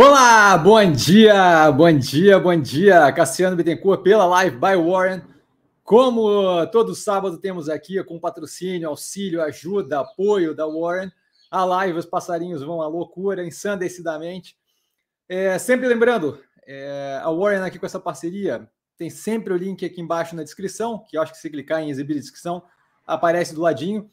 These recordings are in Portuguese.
Olá, bom dia, bom dia, bom dia. Cassiano Bittencourt pela Live by Warren. Como todo sábado temos aqui com patrocínio, auxílio, ajuda, apoio da Warren, a live Os Passarinhos Vão à Loucura, ensandecidamente. É, sempre lembrando, é, a Warren aqui com essa parceria, tem sempre o link aqui embaixo na descrição, que eu acho que se clicar em exibir descrição, aparece do ladinho.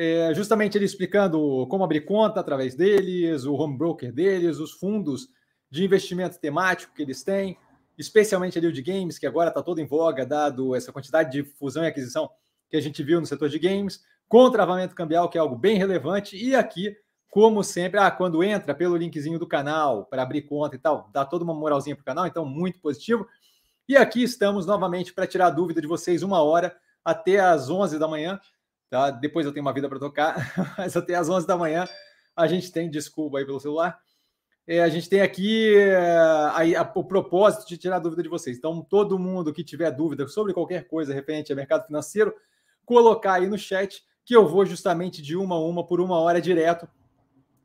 É, justamente ele explicando como abrir conta através deles, o home broker deles, os fundos de investimento temático que eles têm, especialmente ali o de games, que agora está todo em voga, dado essa quantidade de fusão e aquisição que a gente viu no setor de games, com travamento cambial, que é algo bem relevante, e aqui, como sempre, ah, quando entra pelo linkzinho do canal para abrir conta e tal, dá toda uma moralzinha para o canal, então muito positivo. E aqui estamos novamente para tirar a dúvida de vocês uma hora até às 11 da manhã, Tá? Depois eu tenho uma vida para tocar, mas até às 11 da manhã a gente tem, desculpa aí pelo celular, é, a gente tem aqui é, a, a, o propósito de tirar dúvida de vocês. Então, todo mundo que tiver dúvida sobre qualquer coisa referente ao mercado financeiro, colocar aí no chat que eu vou justamente de uma a uma por uma hora direto,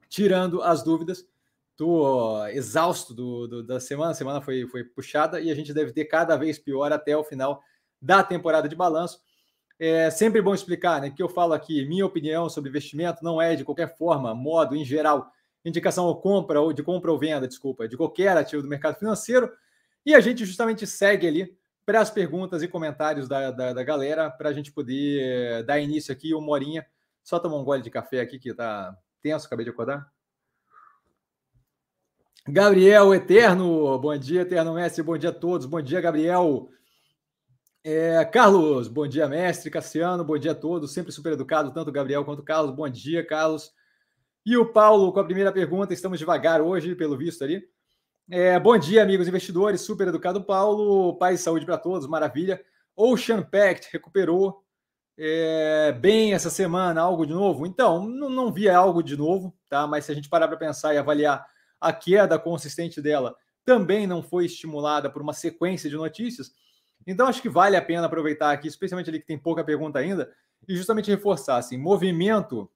tirando as dúvidas. Estou exausto do, do, da semana, a semana foi, foi puxada e a gente deve ter cada vez pior até o final da temporada de balanço. É sempre bom explicar, né? Que eu falo aqui, minha opinião sobre investimento não é de qualquer forma, modo, em geral, indicação ou compra ou de compra ou venda, desculpa, de qualquer ativo do mercado financeiro. E a gente justamente segue ali para as perguntas e comentários da, da, da galera, para a gente poder eh, dar início aqui, uma horinha. Só tomar um gole de café aqui que tá tenso, acabei de acordar. Gabriel Eterno, bom dia, Eterno Mestre, bom dia a todos, bom dia, Gabriel. É, Carlos, bom dia, mestre. Cassiano, bom dia a todos. Sempre super educado, tanto o Gabriel quanto o Carlos. Bom dia, Carlos. E o Paulo, com a primeira pergunta, estamos devagar hoje, pelo visto ali. É, bom dia, amigos investidores. Super educado, Paulo. Paz e saúde para todos, maravilha. Ocean Pact recuperou é, bem essa semana, algo de novo? Então, não, não via algo de novo, tá? Mas se a gente parar para pensar e avaliar a queda consistente dela, também não foi estimulada por uma sequência de notícias então, acho que vale a pena aproveitar aqui, especialmente ali que tem pouca pergunta ainda, e justamente reforçar assim, movimento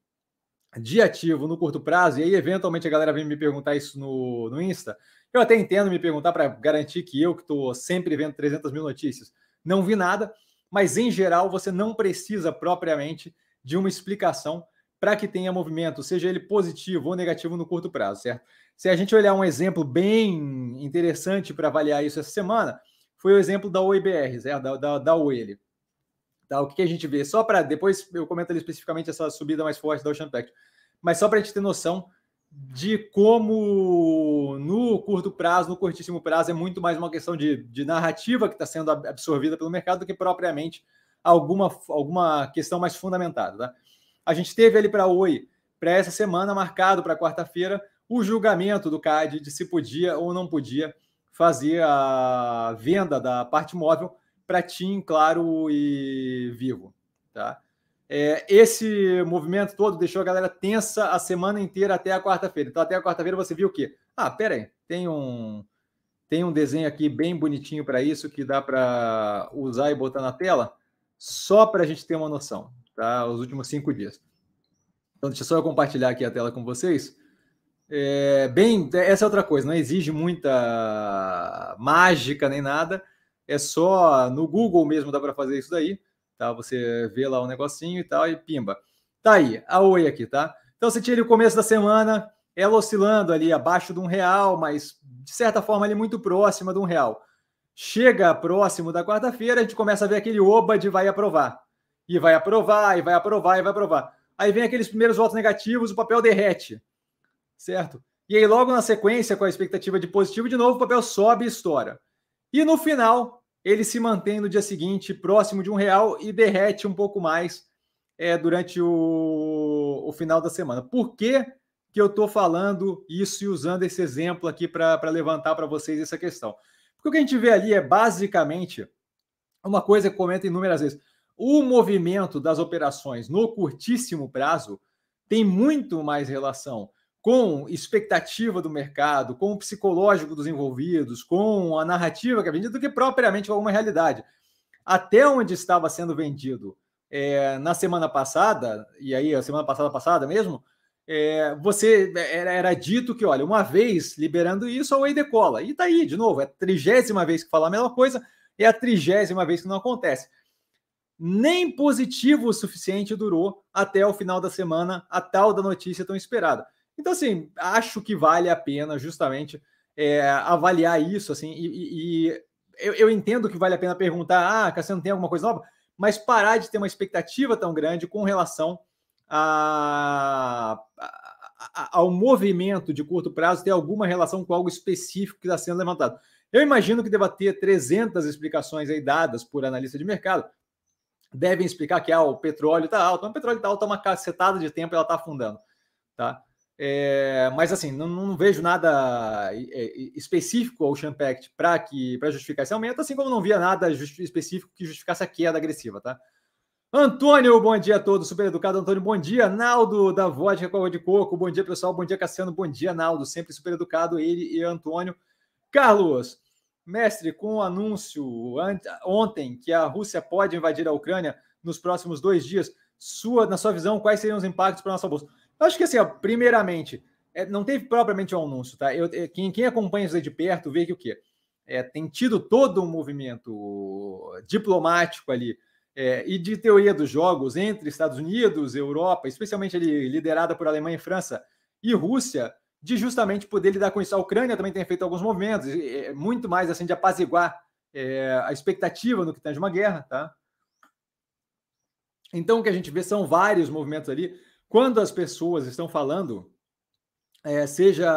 de ativo no curto prazo, e aí, eventualmente, a galera vem me perguntar isso no, no Insta. Eu até entendo me perguntar para garantir que eu, que estou sempre vendo 300 mil notícias, não vi nada, mas em geral você não precisa propriamente de uma explicação para que tenha movimento, seja ele positivo ou negativo no curto prazo, certo? Se a gente olhar um exemplo bem interessante para avaliar isso essa semana, foi o exemplo da OIBR, da, da, da Oi. Ele. Tá, o que, que, a gente vê? Só para. Depois eu comento ali especificamente essa subida mais forte da Ocean Pact. Mas só para a gente ter noção de como no curto prazo, no curtíssimo prazo, é muito mais uma questão de, de narrativa que está sendo absorvida pelo mercado do que propriamente alguma, alguma questão mais fundamentada. Tá? A gente teve ali para Oi, para essa semana, marcado para quarta-feira, o julgamento do CAD de se podia ou não podia fazer a venda da parte móvel para TIM, Claro e Vivo. Tá? É, esse movimento todo deixou a galera tensa a semana inteira até a quarta-feira. Então, até a quarta-feira você viu o quê? Ah, pera aí, tem um, tem um desenho aqui bem bonitinho para isso que dá para usar e botar na tela, só para a gente ter uma noção, tá? Os últimos cinco dias. Então, deixa só eu compartilhar aqui a tela com vocês. É, bem, essa é outra coisa, não exige muita mágica nem nada, é só no Google mesmo dá para fazer isso daí, tá? Você vê lá o um negocinho e tal e pimba. Tá aí, a Oi aqui, tá? Então você tira o começo da semana, ela oscilando ali abaixo de um real, mas de certa forma ali muito próxima de um real. Chega próximo da quarta-feira, a gente começa a ver aquele oba de vai aprovar. E vai aprovar, e vai aprovar, e vai aprovar. Aí vem aqueles primeiros votos negativos, o papel derrete certo? E aí, logo na sequência, com a expectativa de positivo, de novo, o papel sobe e estoura. E no final, ele se mantém no dia seguinte próximo de um real e derrete um pouco mais é, durante o, o final da semana. Por que, que eu estou falando isso e usando esse exemplo aqui para levantar para vocês essa questão? Porque o que a gente vê ali é basicamente uma coisa que comenta inúmeras vezes. O movimento das operações no curtíssimo prazo tem muito mais relação com expectativa do mercado, com o psicológico dos envolvidos, com a narrativa que é vendida, do que propriamente alguma realidade. Até onde estava sendo vendido é, na semana passada, e aí a semana passada passada mesmo, é, você era, era, dito que, olha, uma vez liberando isso, a Whey decola. E tá aí, de novo, é a trigésima vez que fala a mesma coisa, é a trigésima vez que não acontece. Nem positivo o suficiente durou até o final da semana a tal da notícia tão esperada. Então, assim, acho que vale a pena justamente é, avaliar isso, assim, e, e eu, eu, entendo que vale a pena perguntar, ah, Cassiano, tem alguma coisa nova? Mas parar de ter uma expectativa tão grande com relação a, a, ao movimento de curto prazo ter alguma relação com algo específico que está sendo levantado. Eu imagino que deva ter 300 explicações aí dadas por analista de mercado. Devem explicar que ah, o petróleo está alto, mas o petróleo está alto há uma cacetada de tempo ela está afundando. Tá? É, mas assim, não, não, vejo nada é, é, específico ao Champact para justificar esse aumento, assim como não via nada específico que justificasse a queda agressiva, tá? Antônio, bom dia a todos, super educado. Antônio, bom dia. Naldo, da Vodka com de Coco, bom dia, pessoal. Bom dia, Cassiano. Bom dia, Naldo, sempre super educado, ele e Antônio. Carlos, mestre, com o anúncio ontem que a Rússia pode invadir a Ucrânia nos próximos dois dias, sua, na sua visão, quais seriam os impactos para a nossa bolsa? Acho que assim, ó, primeiramente, é, não teve propriamente um anúncio, tá? Eu, é, quem, quem acompanha isso aí de perto vê que o quê? É, tem tido todo um movimento diplomático ali é, e de teoria dos jogos entre Estados Unidos, Europa, especialmente ali liderada por Alemanha e França e Rússia, de justamente poder lidar com isso. A Ucrânia também tem feito alguns movimentos, é, muito mais assim de apaziguar é, a expectativa no que de uma guerra, tá? Então o que a gente vê são vários movimentos ali quando as pessoas estão falando, é, seja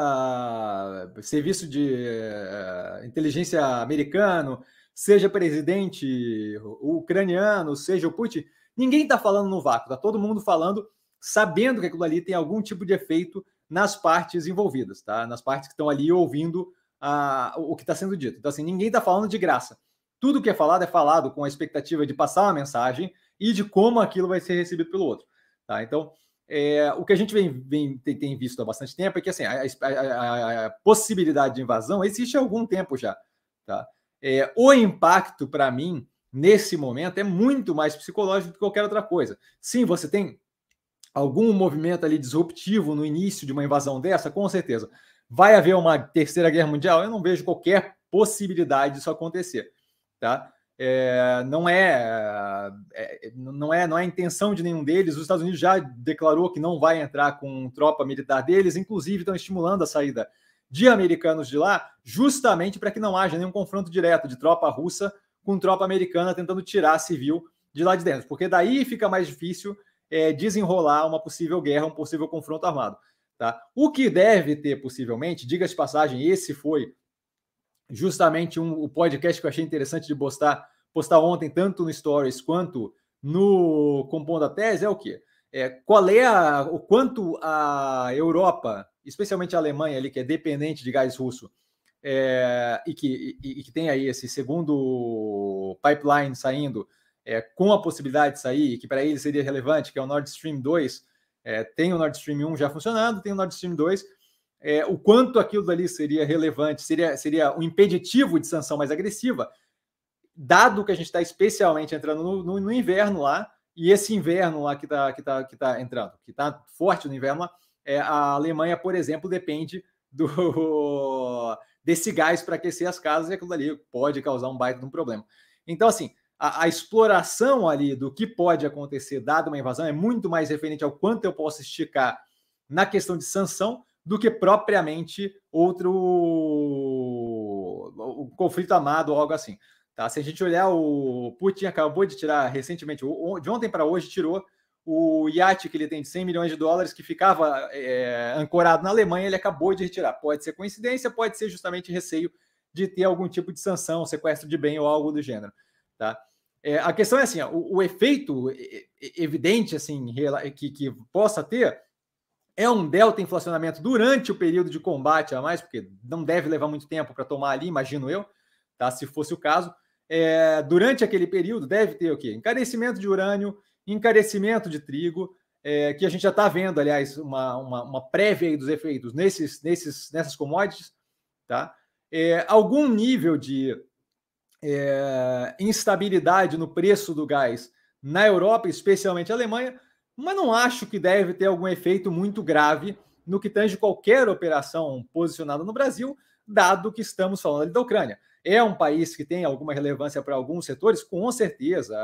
serviço de é, inteligência americano, seja presidente ucraniano, seja o Putin, ninguém está falando no vácuo, está todo mundo falando sabendo que aquilo ali tem algum tipo de efeito nas partes envolvidas, tá? Nas partes que estão ali ouvindo a, o que está sendo dito. Então, assim, ninguém está falando de graça. Tudo que é falado é falado com a expectativa de passar uma mensagem e de como aquilo vai ser recebido pelo outro. Tá? Então, é, o que a gente vem, vem tem, tem, visto há bastante tempo é que assim, a, a, a, possibilidade de invasão existe há algum tempo já. Tá? É, o impacto, para mim, nesse momento, é muito mais psicológico do que qualquer outra coisa. Sim, você tem algum movimento ali disruptivo no início de uma invasão dessa, com certeza. Vai haver uma terceira guerra mundial? Eu não vejo qualquer possibilidade disso acontecer. Tá? É, não é, é, não é não é a intenção de nenhum deles. Os Estados Unidos já declarou que não vai entrar com tropa militar deles, inclusive estão estimulando a saída de americanos de lá, justamente para que não haja nenhum confronto direto de tropa russa com tropa americana tentando tirar civil de lá de dentro, porque daí fica mais difícil é, desenrolar uma possível guerra, um possível confronto armado. Tá? O que deve ter possivelmente, diga-se de passagem, esse foi justamente um, o podcast que eu achei interessante de postar, postar ontem, tanto no Stories quanto no Compondo a Tese, é o quê? É, qual é a, o quanto a Europa, especialmente a Alemanha, ali, que é dependente de gás russo, é, e, que, e, e, que tem aí esse segundo pipeline saindo, é, com a possibilidade de sair, que para ele seria relevante, que é o Nord Stream 2, é, tem o Nord Stream 1 já funcionando, tem o Nord Stream 2, é, o quanto aquilo dali seria relevante, seria, seria um impeditivo de sanção mais agressiva, dado que a gente está especialmente entrando no, no, no, inverno lá, e esse inverno lá que está que tá, que tá entrando, que está forte no inverno lá, é, a Alemanha, por exemplo, depende do desse gás para aquecer as casas e aquilo ali pode causar um baita de um problema. Então, assim, a, a, exploração ali do que pode acontecer dado uma invasão é muito mais referente ao quanto eu posso esticar na questão de sanção do que propriamente outro conflito amado ou algo assim. Tá? Se a gente olhar, o Putin acabou de tirar recentemente, de ontem para hoje, tirou o iate que ele tem de 100 milhões de dólares que ficava é, ancorado na Alemanha, ele acabou de retirar. Pode ser coincidência, pode ser justamente receio de ter algum tipo de sanção, sequestro de bem ou algo do gênero. Tá? É, a questão é assim, ó, o, o, efeito evidente assim que, que possa ter é um delta inflacionamento durante o período de combate a mais, porque não deve levar muito tempo para tomar ali, imagino eu, tá? Se fosse o caso. É, durante aquele período, deve ter o quê? Encarecimento de urânio, encarecimento de trigo, é, que a gente já está vendo, aliás, uma, uma, uma, prévia dos efeitos nesses, nesses, nessas commodities, tá? É, algum nível de é, instabilidade no preço do gás na Europa, especialmente Alemanha, mas não acho que deve ter algum efeito muito grave no que tange qualquer operação posicionada no Brasil, dado que estamos falando da Ucrânia. É um país que tem alguma relevância para alguns setores, com certeza,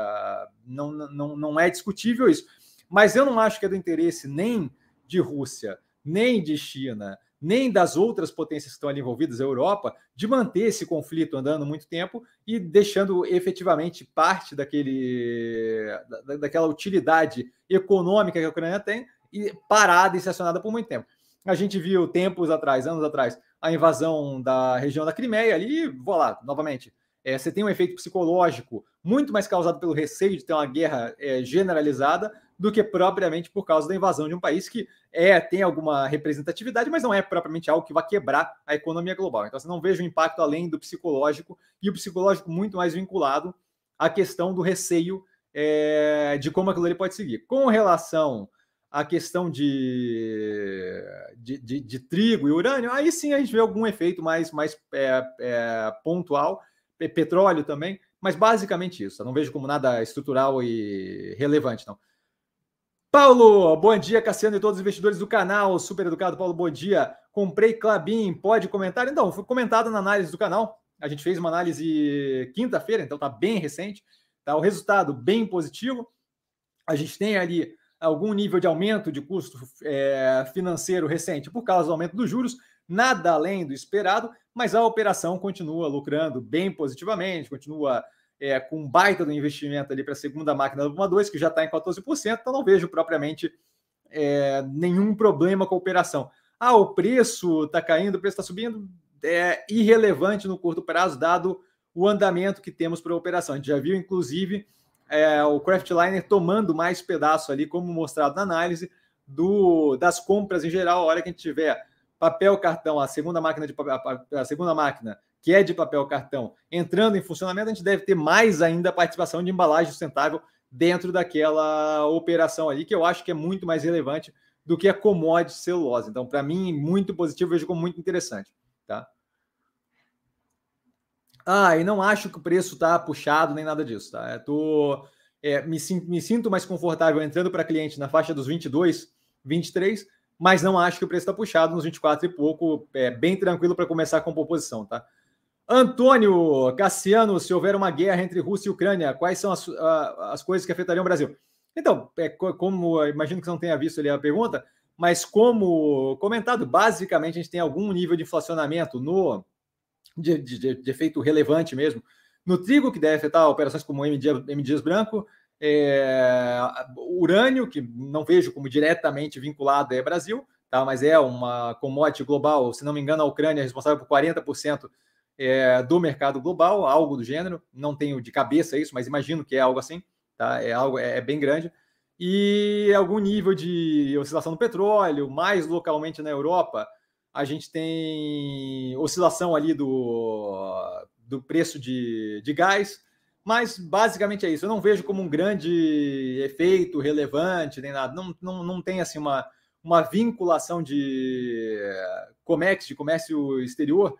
não, não, não é discutível isso. Mas eu não acho que é do interesse nem de Rússia, nem de China, nem das outras potências que estão ali envolvidas, a Europa, de manter esse conflito andando muito tempo e deixando efetivamente parte daquele, da, daquela utilidade econômica que a Ucrânia tem e parada e estacionada por muito tempo. A gente viu tempos atrás, anos atrás, a invasão da região da Crimeia ali, vou lá, novamente, é, você tem um efeito psicológico muito mais causado pelo receio de ter uma guerra é, generalizada do que propriamente por causa da invasão de um país que é tem alguma representatividade, mas não é propriamente algo que vai quebrar a economia global. Então, você não vejo um impacto além do psicológico, e o psicológico muito mais vinculado à questão do receio é, de como aquilo ali pode seguir. Com relação à questão de, de, de, de, trigo e urânio, aí sim a gente vê algum efeito mais, mais é, é, pontual, petróleo também, mas basicamente isso. Eu não vejo como nada estrutural e relevante, não. Paulo, bom dia, Cassiano e todos os investidores do canal. Super educado, Paulo, bom dia. Comprei Clabin, pode comentar? Então, foi comentado na análise do canal. A gente fez uma análise quinta-feira, então tá bem recente. Tá o resultado bem positivo. A gente tem ali algum nível de aumento de custo é, financeiro recente por causa do aumento dos juros, nada além do esperado, mas a operação continua lucrando bem positivamente, continua é, com um baita do investimento ali para a segunda máquina do Puma 2, que já está em 14%, então não vejo propriamente é, nenhum problema com a operação. Ah, o preço está caindo, o preço está subindo, é irrelevante no curto prazo, dado o andamento que temos para a operação. A gente já viu, inclusive, é, o Craftliner tomando mais pedaço ali, como mostrado na análise, do, das compras em geral, a hora que a gente tiver papel cartão, a segunda máquina de a segunda máquina que é de papel cartão, entrando em funcionamento, a gente deve ter mais ainda participação de embalagem sustentável dentro daquela operação ali, que eu acho que é muito mais relevante do que a commodity celulose. Então, para mim, muito positivo, vejo como muito interessante. Tá? Ah, e não acho que o preço está puxado nem nada disso. Tá? Eu tô, é, me, me sinto mais confortável entrando para cliente na faixa dos 22, 23, mas não acho que o preço está puxado nos 24 e pouco, é bem tranquilo para começar com composição, tá? Antônio Cassiano, se houver uma guerra entre Rússia e Ucrânia, quais são as, as coisas que afetariam o Brasil? Então, é, como imagino que não tenha visto ali a pergunta, mas como comentado, basicamente a gente tem algum nível de inflacionamento no de, de, de efeito relevante mesmo no trigo, que deve afetar operações como M. M. Branco, é, urânio, que não vejo como diretamente vinculado ao Brasil, tá? mas é uma commodity global, se não me engano, a Ucrânia é responsável por 40% é, do mercado global, algo do gênero. Não tenho de cabeça isso, mas imagino que é algo assim, tá? É algo é, é bem grande. E algum nível de oscilação do petróleo, mais localmente na Europa, a gente tem oscilação ali do, do preço de, de gás, mas basicamente é isso. Eu não vejo como um grande efeito relevante nem nada. Não, não, não tem assim uma, uma vinculação de COMEX, de comércio exterior,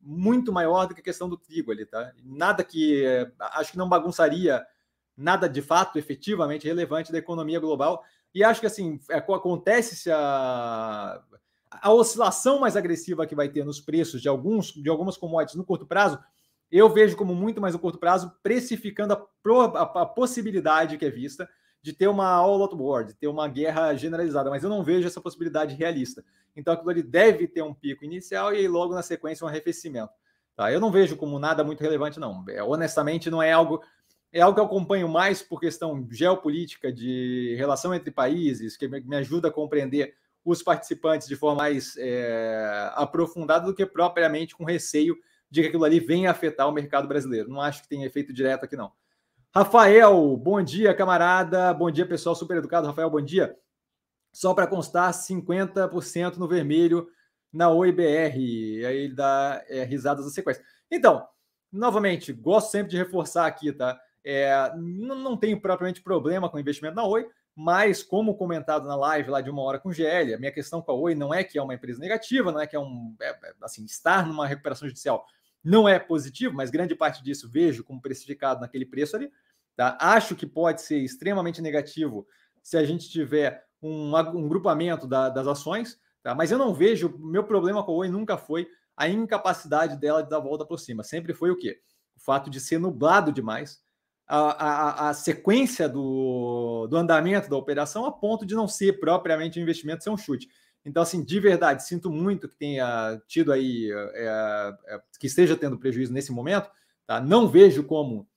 muito maior do que a questão do trigo ali, tá? Nada que acho que não bagunçaria nada de fato efetivamente relevante da economia global. E acho que assim é, acontece se a, a oscilação mais agressiva que vai ter nos preços de alguns de algumas commodities no curto prazo, eu vejo como muito mais no curto prazo precificando a, pro, a, a possibilidade que é vista de ter uma all out war, de ter uma guerra generalizada, mas eu não vejo essa possibilidade realista. Então aquilo ali deve ter um pico inicial e aí logo na sequência um arrefecimento. Tá? Eu não vejo como nada muito relevante, não. É, honestamente, não é algo. É algo que eu acompanho mais por questão geopolítica, de relação entre países, que me ajuda a compreender os participantes de forma mais é, aprofundada do que propriamente com receio de que aquilo ali venha afetar o mercado brasileiro. Não acho que tenha efeito direto aqui, não. Rafael, bom dia, camarada. Bom dia, pessoal super educado. Rafael, bom dia. Só para constar, 50% no vermelho na OIBR. E aí ele dá é, risadas na sequência. Então, novamente, gosto sempre de reforçar aqui, tá? É, não, não tenho propriamente problema com investimento na Oi, mas como comentado na live lá de uma hora com o GL, a minha questão com a Oi não é que é uma empresa negativa, não é que é um é, é assim estar numa recuperação judicial não é positivo, mas grande parte disso vejo como precificado naquele preço ali. Tá? Acho que pode ser extremamente negativo se a gente tiver um, um grupamento da, das ações, tá? mas eu não vejo, meu problema com a Oi nunca foi a incapacidade dela de dar volta por cima, sempre foi o quê? O fato de ser nublado demais, a, a, sequência do, do andamento da operação a ponto de não ser propriamente um investimento, ser um chute. Então, assim, de verdade, sinto muito que tenha tido aí, é, é, que esteja tendo prejuízo nesse momento, tá? Não vejo como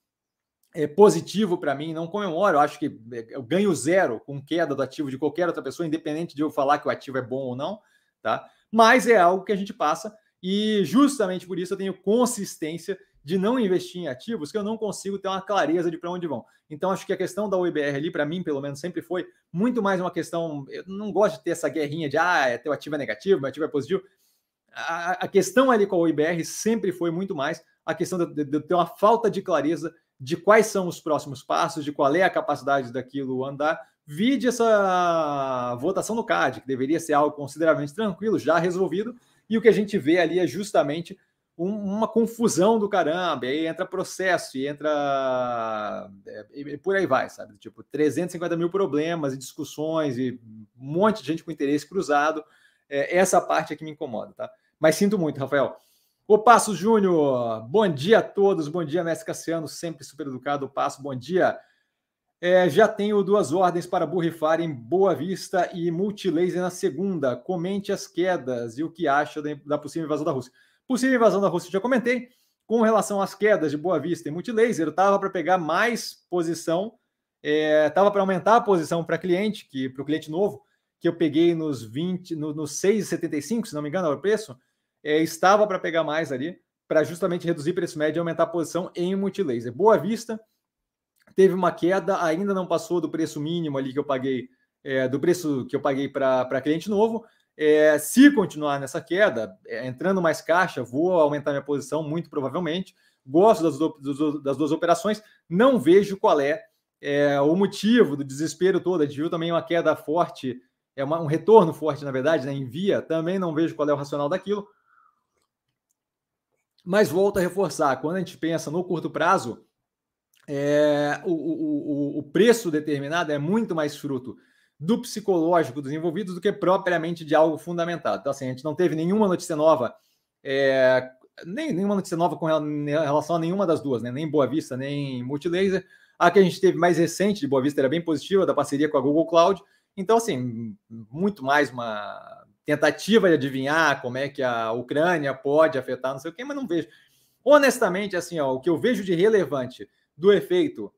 é, positivo para mim, não comemoro, acho que é, eu ganho zero com queda do ativo de qualquer outra pessoa, independente de eu falar que o ativo é bom ou não, tá? Mas é algo que a gente passa e justamente por isso eu tenho consistência de não investir em ativos que eu não consigo ter uma clareza de para onde vão. Então, acho que a questão da UIBR ali, para mim, pelo menos, sempre foi muito mais uma questão. Eu não gosto de ter essa guerrinha de ah, é teu ativo é negativo, meu ativo é positivo. A, a questão ali com a UIBR sempre foi muito mais a questão de, de, de ter uma falta de clareza de quais são os próximos passos, de qual é a capacidade daquilo andar. Vide essa votação no CAD, que deveria ser algo consideravelmente tranquilo, já resolvido, e o que a gente vê ali é justamente um, uma confusão do caramba, e aí entra processo, e entra. É, e por aí vai, sabe? Tipo, 350 mil problemas e discussões, e um monte de gente com interesse cruzado. É, essa parte é que me incomoda, tá? Mas sinto muito, Rafael. O Passo Júnior, bom dia a todos, bom dia, Mestre Cassiano, sempre super educado. O Passo, bom dia. É, já tenho duas ordens para borrifar em Boa Vista e Multilaser na segunda. Comente as quedas e o que acha da possível invasão da Rússia. Possível invasão da Rússia, já comentei. Com relação às quedas de Boa Vista e Multilaser, estava para pegar mais posição, estava é, para aumentar a posição para cliente, que para o cliente novo, que eu peguei nos 20, no, nos 6,75, se não me engano, era o preço, é, estava para pegar mais ali, para justamente reduzir preço médio e aumentar a posição em Multilaser. Boa Vista teve uma queda, ainda não passou do preço mínimo ali que eu paguei, é, do preço que eu paguei para cliente novo. É, se continuar nessa queda, é, entrando mais caixa, vou aumentar minha posição, muito provavelmente. Gosto das, do, das duas operações, não vejo qual é, é, o motivo do desespero todo. A gente viu também uma queda forte, é uma, um retorno forte, na verdade, né, em via, também não vejo qual é o racional daquilo. Mas volto a reforçar, quando a gente pensa no curto prazo, é, o, o, o preço determinado é muito mais fruto do psicológico dos envolvidos do que propriamente de algo fundamentado. Então, assim, a gente não teve nenhuma notícia nova, é, nem nenhuma notícia nova com relação a nenhuma das duas, né? nem Boa Vista, nem Multilaser. A que a gente teve mais recente de Boa Vista era bem positiva, da parceria com a Google Cloud. Então, assim, muito mais uma tentativa de adivinhar como é que a Ucrânia pode afetar, não sei o quê, mas não vejo. Honestamente, assim, ó, o que eu vejo de relevante do efeito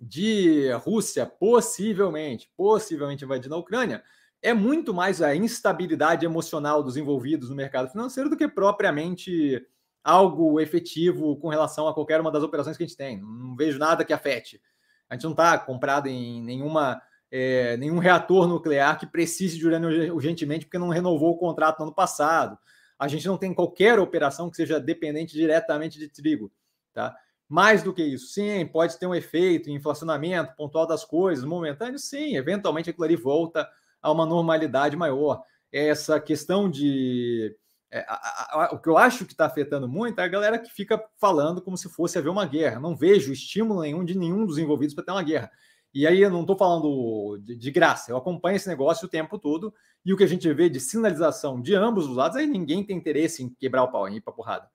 de Rússia possivelmente, possivelmente invadindo a Ucrânia, é muito mais a instabilidade emocional dos envolvidos no mercado financeiro do que propriamente algo efetivo com relação a qualquer uma das operações que a gente tem. Não vejo nada que afete. A gente não está comprado em nenhuma, é, nenhum reator nuclear que precise de urânio urgentemente porque não renovou o contrato no ano passado. A gente não tem qualquer operação que seja dependente diretamente de trigo. Tá? Mais do que isso, sim, pode ter um efeito, inflacionamento pontual das coisas, momentâneo, sim, eventualmente aquilo ali volta a uma normalidade maior. Essa questão de. É, a, a, o que eu acho que está afetando muito é a galera que fica falando como se fosse haver uma guerra. Não vejo estímulo nenhum de nenhum dos envolvidos para ter uma guerra. E aí eu não estou falando de, de, graça, eu acompanho esse negócio o tempo todo, e o que a gente vê de sinalização de ambos os lados, aí ninguém tem interesse em quebrar o pau, em ir para porrada.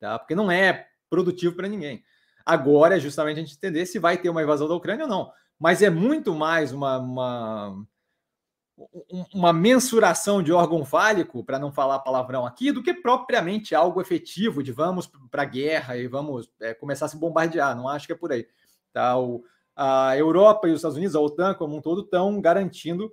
Tá? Porque não é produtivo para ninguém. Agora é justamente a gente entender se vai ter uma invasão da Ucrânia ou não. Mas é muito mais uma, uma, uma mensuração de órgão fálico, para não falar palavrão aqui, do que propriamente algo efetivo de vamos para a guerra e vamos é, começar a se bombardear. Não acho que é por aí. Tá? O, a Europa e os Estados Unidos, a OTAN como um todo, estão garantindo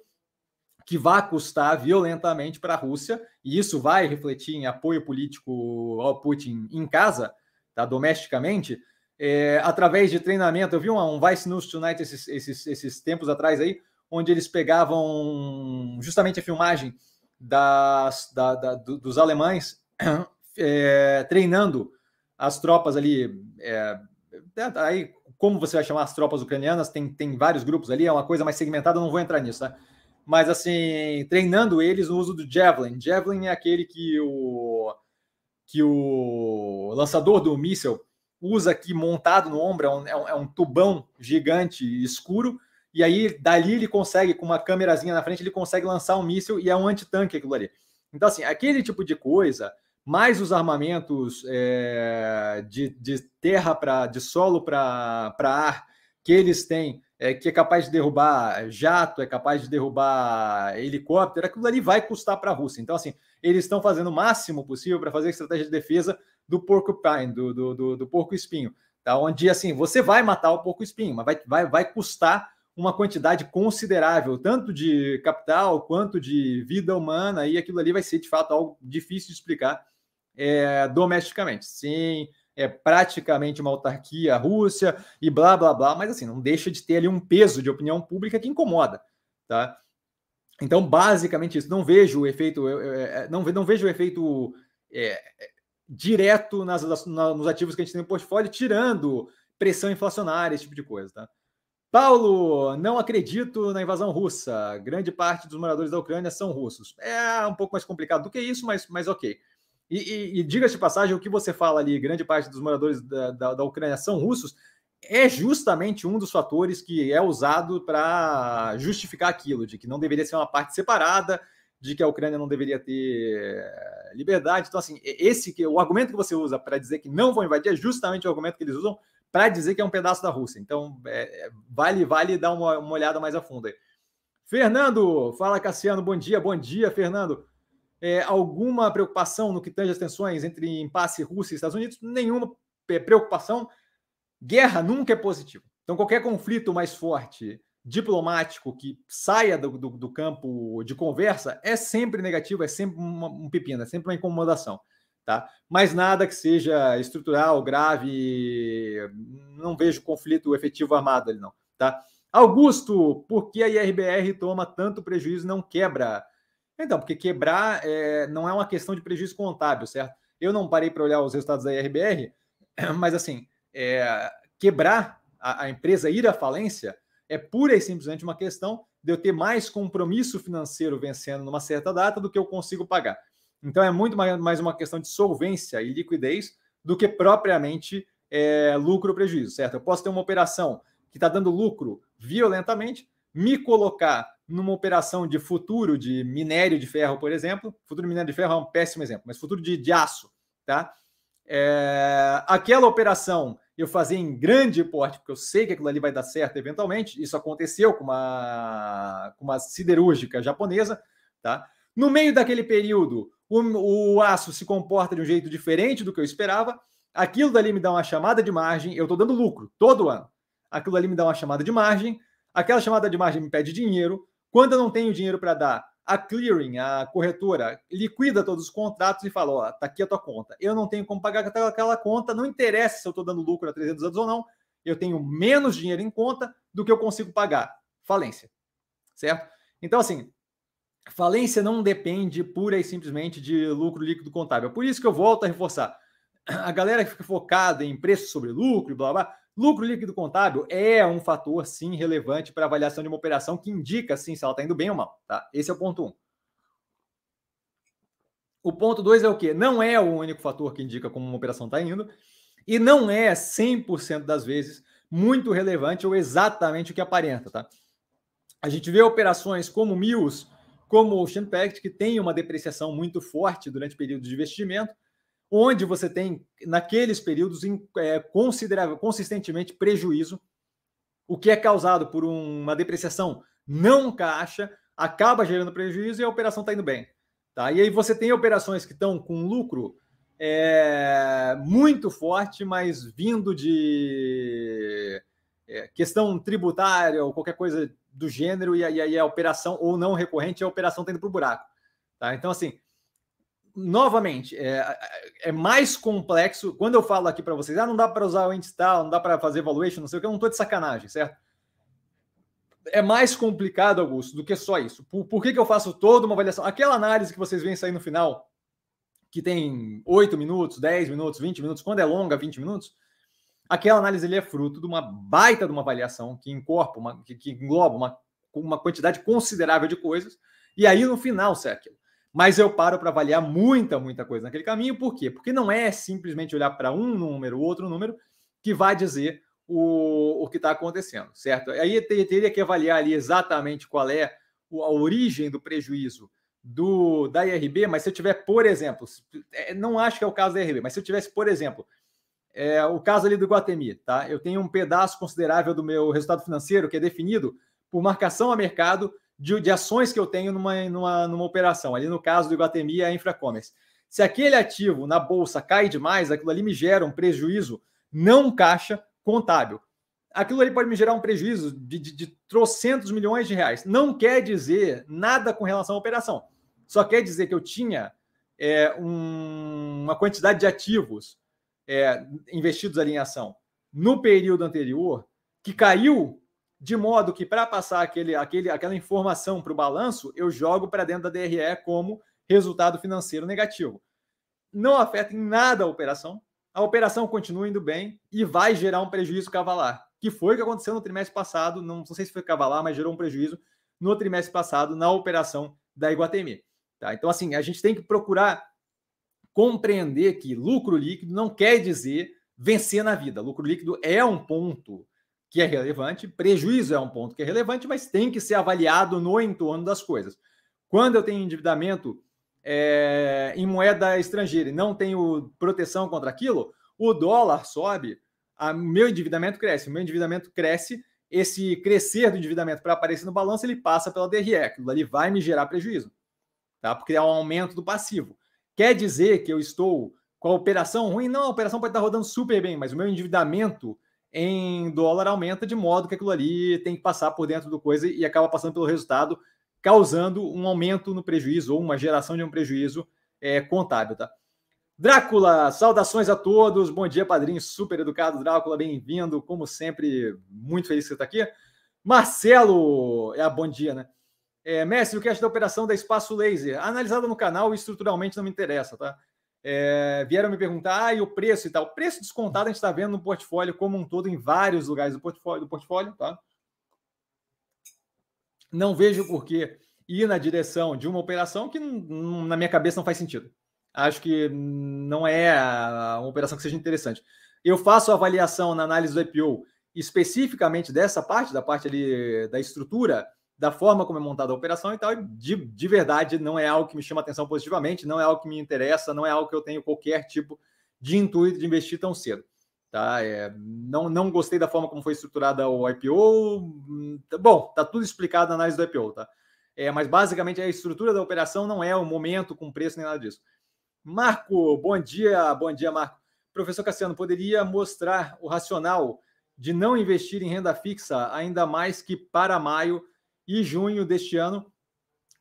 que vai custar violentamente para a Rússia, e isso vai refletir em apoio político ao Putin em casa, tá? domesticamente, é, através de treinamento. Eu vi um, um Vice News Tonight esses, esses, esses tempos atrás aí, onde eles pegavam justamente a filmagem das, da, da, dos alemães é, treinando as tropas ali. É, é, aí, como você vai chamar as tropas ucranianas? Tem, tem vários grupos ali, é uma coisa mais segmentada, não vou entrar nisso, tá? Mas assim, treinando eles no uso do Javelin. Javelin é aquele que o que o lançador do míssil usa aqui montado no ombro, é um, é um, é tubão gigante escuro, e aí dali ele consegue, com uma câmerazinha na frente, ele consegue lançar um míssil e é um antitanque aquilo ali. Então, assim, aquele tipo de coisa, mais os armamentos é, de, de terra para de solo para ar que eles têm, é, que é capaz de derrubar jato, é capaz de derrubar helicóptero, aquilo ali vai custar para a Rússia. Então, assim, eles estão fazendo o máximo possível para fazer estratégia de defesa do porcupine, do, do, do, do porco espinho, tá? Onde assim você vai matar o porco espinho, mas vai, vai, vai custar uma quantidade considerável, tanto de capital quanto de vida humana, e aquilo ali vai ser de fato algo difícil de explicar é, domesticamente. Sim, é praticamente uma autarquia Rússia e blá blá blá, mas assim, não deixa de ter ali um peso de opinião pública que incomoda, tá? Então, basicamente isso. Não vejo o efeito, não, não vejo o efeito é, direto nas, nos ativos que a gente tem no portfólio, tirando pressão inflacionária, esse tipo de coisa, tá? Paulo, não acredito na invasão russa. Grande parte dos moradores da Ucrânia são russos. É um pouco mais complicado do que isso, mas, mas ok. E, e, e diga-se de passagem, o que você fala ali, grande parte dos moradores da, da, da Ucrânia são russos, é justamente um dos fatores que é usado para justificar aquilo, de que não deveria ser uma parte separada, de que a Ucrânia não deveria ter liberdade. Então, assim, esse que o argumento que você usa para dizer que não vão invadir é justamente o argumento que eles usam para dizer que é um pedaço da Rússia. Então, é, é, vale vale dar uma, uma olhada mais a fundo aí. Fernando, fala Cassiano, bom dia, bom dia, Fernando. É, alguma preocupação no que tange as tensões entre impasse Rússia e Estados Unidos? Nenhuma preocupação. Guerra nunca é positivo. Então, qualquer conflito mais forte, diplomático, que saia do, do, do campo de conversa, é sempre negativo, é sempre uma, um pepino, é sempre uma incomodação tá? Mas nada que seja estrutural, grave, não vejo conflito efetivo armado ali, não, tá? Augusto, por que a IRBR toma tanto prejuízo e não quebra? Então, porque quebrar é, não é uma questão de prejuízo contábil, certo? Eu não parei para olhar os resultados da IRBR, mas assim, é, quebrar a, a empresa ir à falência é pura e simplesmente uma questão de eu ter mais compromisso financeiro vencendo numa certa data do que eu consigo pagar. Então é muito mais uma questão de solvência e liquidez do que propriamente é, lucro ou prejuízo, certo? Eu posso ter uma operação que está dando lucro violentamente, me colocar numa operação de futuro de minério de ferro, por exemplo. Futuro de minério de ferro é um péssimo exemplo, mas futuro de, de aço, tá? É, aquela operação eu fazer em grande porte, porque eu sei que aquilo ali vai dar certo eventualmente. Isso aconteceu com uma, com uma siderúrgica japonesa, tá? No meio daquele período, o, o aço se comporta de um jeito diferente do que eu esperava, aquilo dali me dá uma chamada de margem, eu estou dando lucro todo ano. Aquilo ali me dá uma chamada de margem, aquela chamada de margem me pede dinheiro. Quando eu não tenho dinheiro para dar, a clearing, a corretora, liquida todos os contratos e fala: Ó, tá aqui a tua conta. Eu não tenho como pagar aquela conta, não interessa se eu estou dando lucro a 300 anos ou não, eu tenho menos dinheiro em conta do que eu consigo pagar. Falência. Certo? Então, assim, Falência não depende pura e simplesmente de lucro líquido contábil. Por isso que eu volto a reforçar. A galera que fica focada em preço sobre lucro blá blá, lucro líquido contábil é um fator sim relevante para avaliação de uma operação que indica sim se ela está indo bem ou mal, tá? Esse é o ponto um. O ponto dois é o quê? Não é o único fator que indica como uma operação está indo e não é 100% das vezes muito relevante ou exatamente o que aparenta, tá? A gente vê operações como Mills como Ocean Pact, que tem uma depreciação muito forte durante períodos de investimento, onde você tem, naqueles períodos, é, considerável, consistentemente prejuízo, o que é causado por uma depreciação não caixa, acaba gerando prejuízo e a operação está indo bem. Tá? E aí você tem operações que estão com lucro é, muito forte, mas vindo de é, questão tributária ou qualquer coisa do gênero e aí a operação ou não recorrente, a operação está indo para o buraco. Tá? Então, assim, novamente, é, é, mais complexo. Quando eu falo aqui para vocês, ah, não dá para usar o índice tal, não dá para fazer valuation, não sei o que, eu não estou de sacanagem, certo? É mais complicado, Augusto, do que só isso. Por, por que, que eu faço toda uma avaliação? Aquela análise que vocês veem sair no final, que tem 8 minutos, 10 minutos, 20 minutos, quando é longa, 20 minutos, Aquela análise ele é fruto de uma baita de uma avaliação que incorpora, uma, que, que, engloba uma, uma quantidade considerável de coisas, e aí no final sai aquilo. Mas eu paro para avaliar muita, muita coisa naquele caminho, por quê? Porque não é simplesmente olhar para um número, outro número, que vai dizer o, o que está acontecendo, certo? Aí teria que avaliar ali exatamente qual é a origem do prejuízo do da IRB, mas se eu tiver, por exemplo, é, não acho que é o caso da IRB, mas se eu tivesse, por exemplo, é, o caso ali do Guatemi, tá? Eu tenho um pedaço considerável do meu resultado financeiro que é definido por marcação a mercado de, de ações que eu tenho numa, numa, numa operação. Ali no caso do Guatemi é a Infracommerce. Se aquele ativo na bolsa cai demais, aquilo ali me gera um prejuízo não caixa contábil. Aquilo ali pode me gerar um prejuízo de, de, de trocentos milhões de reais. Não quer dizer nada com relação à operação. Só quer dizer que eu tinha é, um, uma quantidade de ativos é, investidos ali em ação no período anterior que caiu de modo que para passar aquele, aquele, aquela informação para o balanço, eu jogo para dentro da DRE como resultado financeiro negativo. Não afeta em nada a operação, a operação continua indo bem e vai gerar um prejuízo cavalar, que foi o que aconteceu no trimestre passado, não, não sei se foi cavalar, mas gerou um prejuízo no trimestre passado na operação da Iguatemi. Tá? Então, assim, a gente tem que procurar compreender que lucro líquido não quer dizer vencer na vida. Lucro líquido é um ponto que é relevante, prejuízo é um ponto que é relevante, mas tem que ser avaliado no entorno das coisas. Quando eu tenho endividamento é, em moeda estrangeira e não tenho proteção contra aquilo, o dólar sobe, o meu endividamento cresce. O meu endividamento cresce, esse crescer do endividamento para aparecer no balanço, ele passa pela DRE, aquilo ali vai me gerar prejuízo, tá? porque é um aumento do passivo. Quer dizer que eu estou com a operação ruim? Não, a operação pode estar rodando super bem, mas o meu endividamento em dólar aumenta de modo que aquilo ali tem que passar por dentro do coisa e acaba passando pelo resultado, causando um aumento no prejuízo ou uma geração de um prejuízo é, contábil, tá? Drácula, saudações a todos. Bom dia, padrinho, super educado. Drácula, bem-vindo. Como sempre, muito feliz que você está aqui. Marcelo, é bom dia, né? É, mestre, o que acha da operação da Espaço Laser? Analisada no canal estruturalmente não me interessa, tá? É, vieram me perguntar, ah, e o preço e tal. O preço descontado a gente está vendo no portfólio como um todo, em vários lugares do portfólio, do portfólio tá? Não vejo por que ir na direção de uma operação que, na minha cabeça, não faz sentido. Acho que não é uma operação que seja interessante. Eu faço avaliação na análise do IPO especificamente dessa parte, da parte ali da estrutura, da forma como é montada a operação e tal, de, de verdade não é algo que me chama atenção positivamente, não é algo que me interessa, não é algo que eu tenho qualquer tipo de intuito de investir tão cedo. Tá? É, não, não gostei da forma como foi estruturada o IPO. Bom, tá tudo explicado na análise do IPO, tá? É, mas basicamente a estrutura da operação não é o momento com preço nem nada disso. Marco, bom dia, bom dia, Marco. Professor Cassiano, poderia mostrar o racional de não investir em renda fixa, ainda mais que para maio e junho deste ano,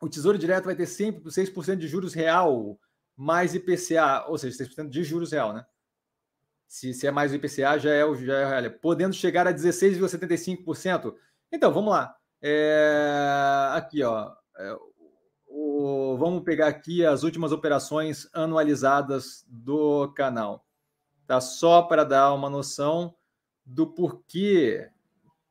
o Tesouro Direto vai ter sempre 6% de juros real mais IPCA, ou seja, 6% de juros real, né? Se, se é mais o IPCA, já é o já é real, podendo chegar a 16,75%. Então, vamos lá. É, aqui, ó. É, o, vamos pegar aqui as últimas operações anualizadas do canal. Tá? Só para dar uma noção do porquê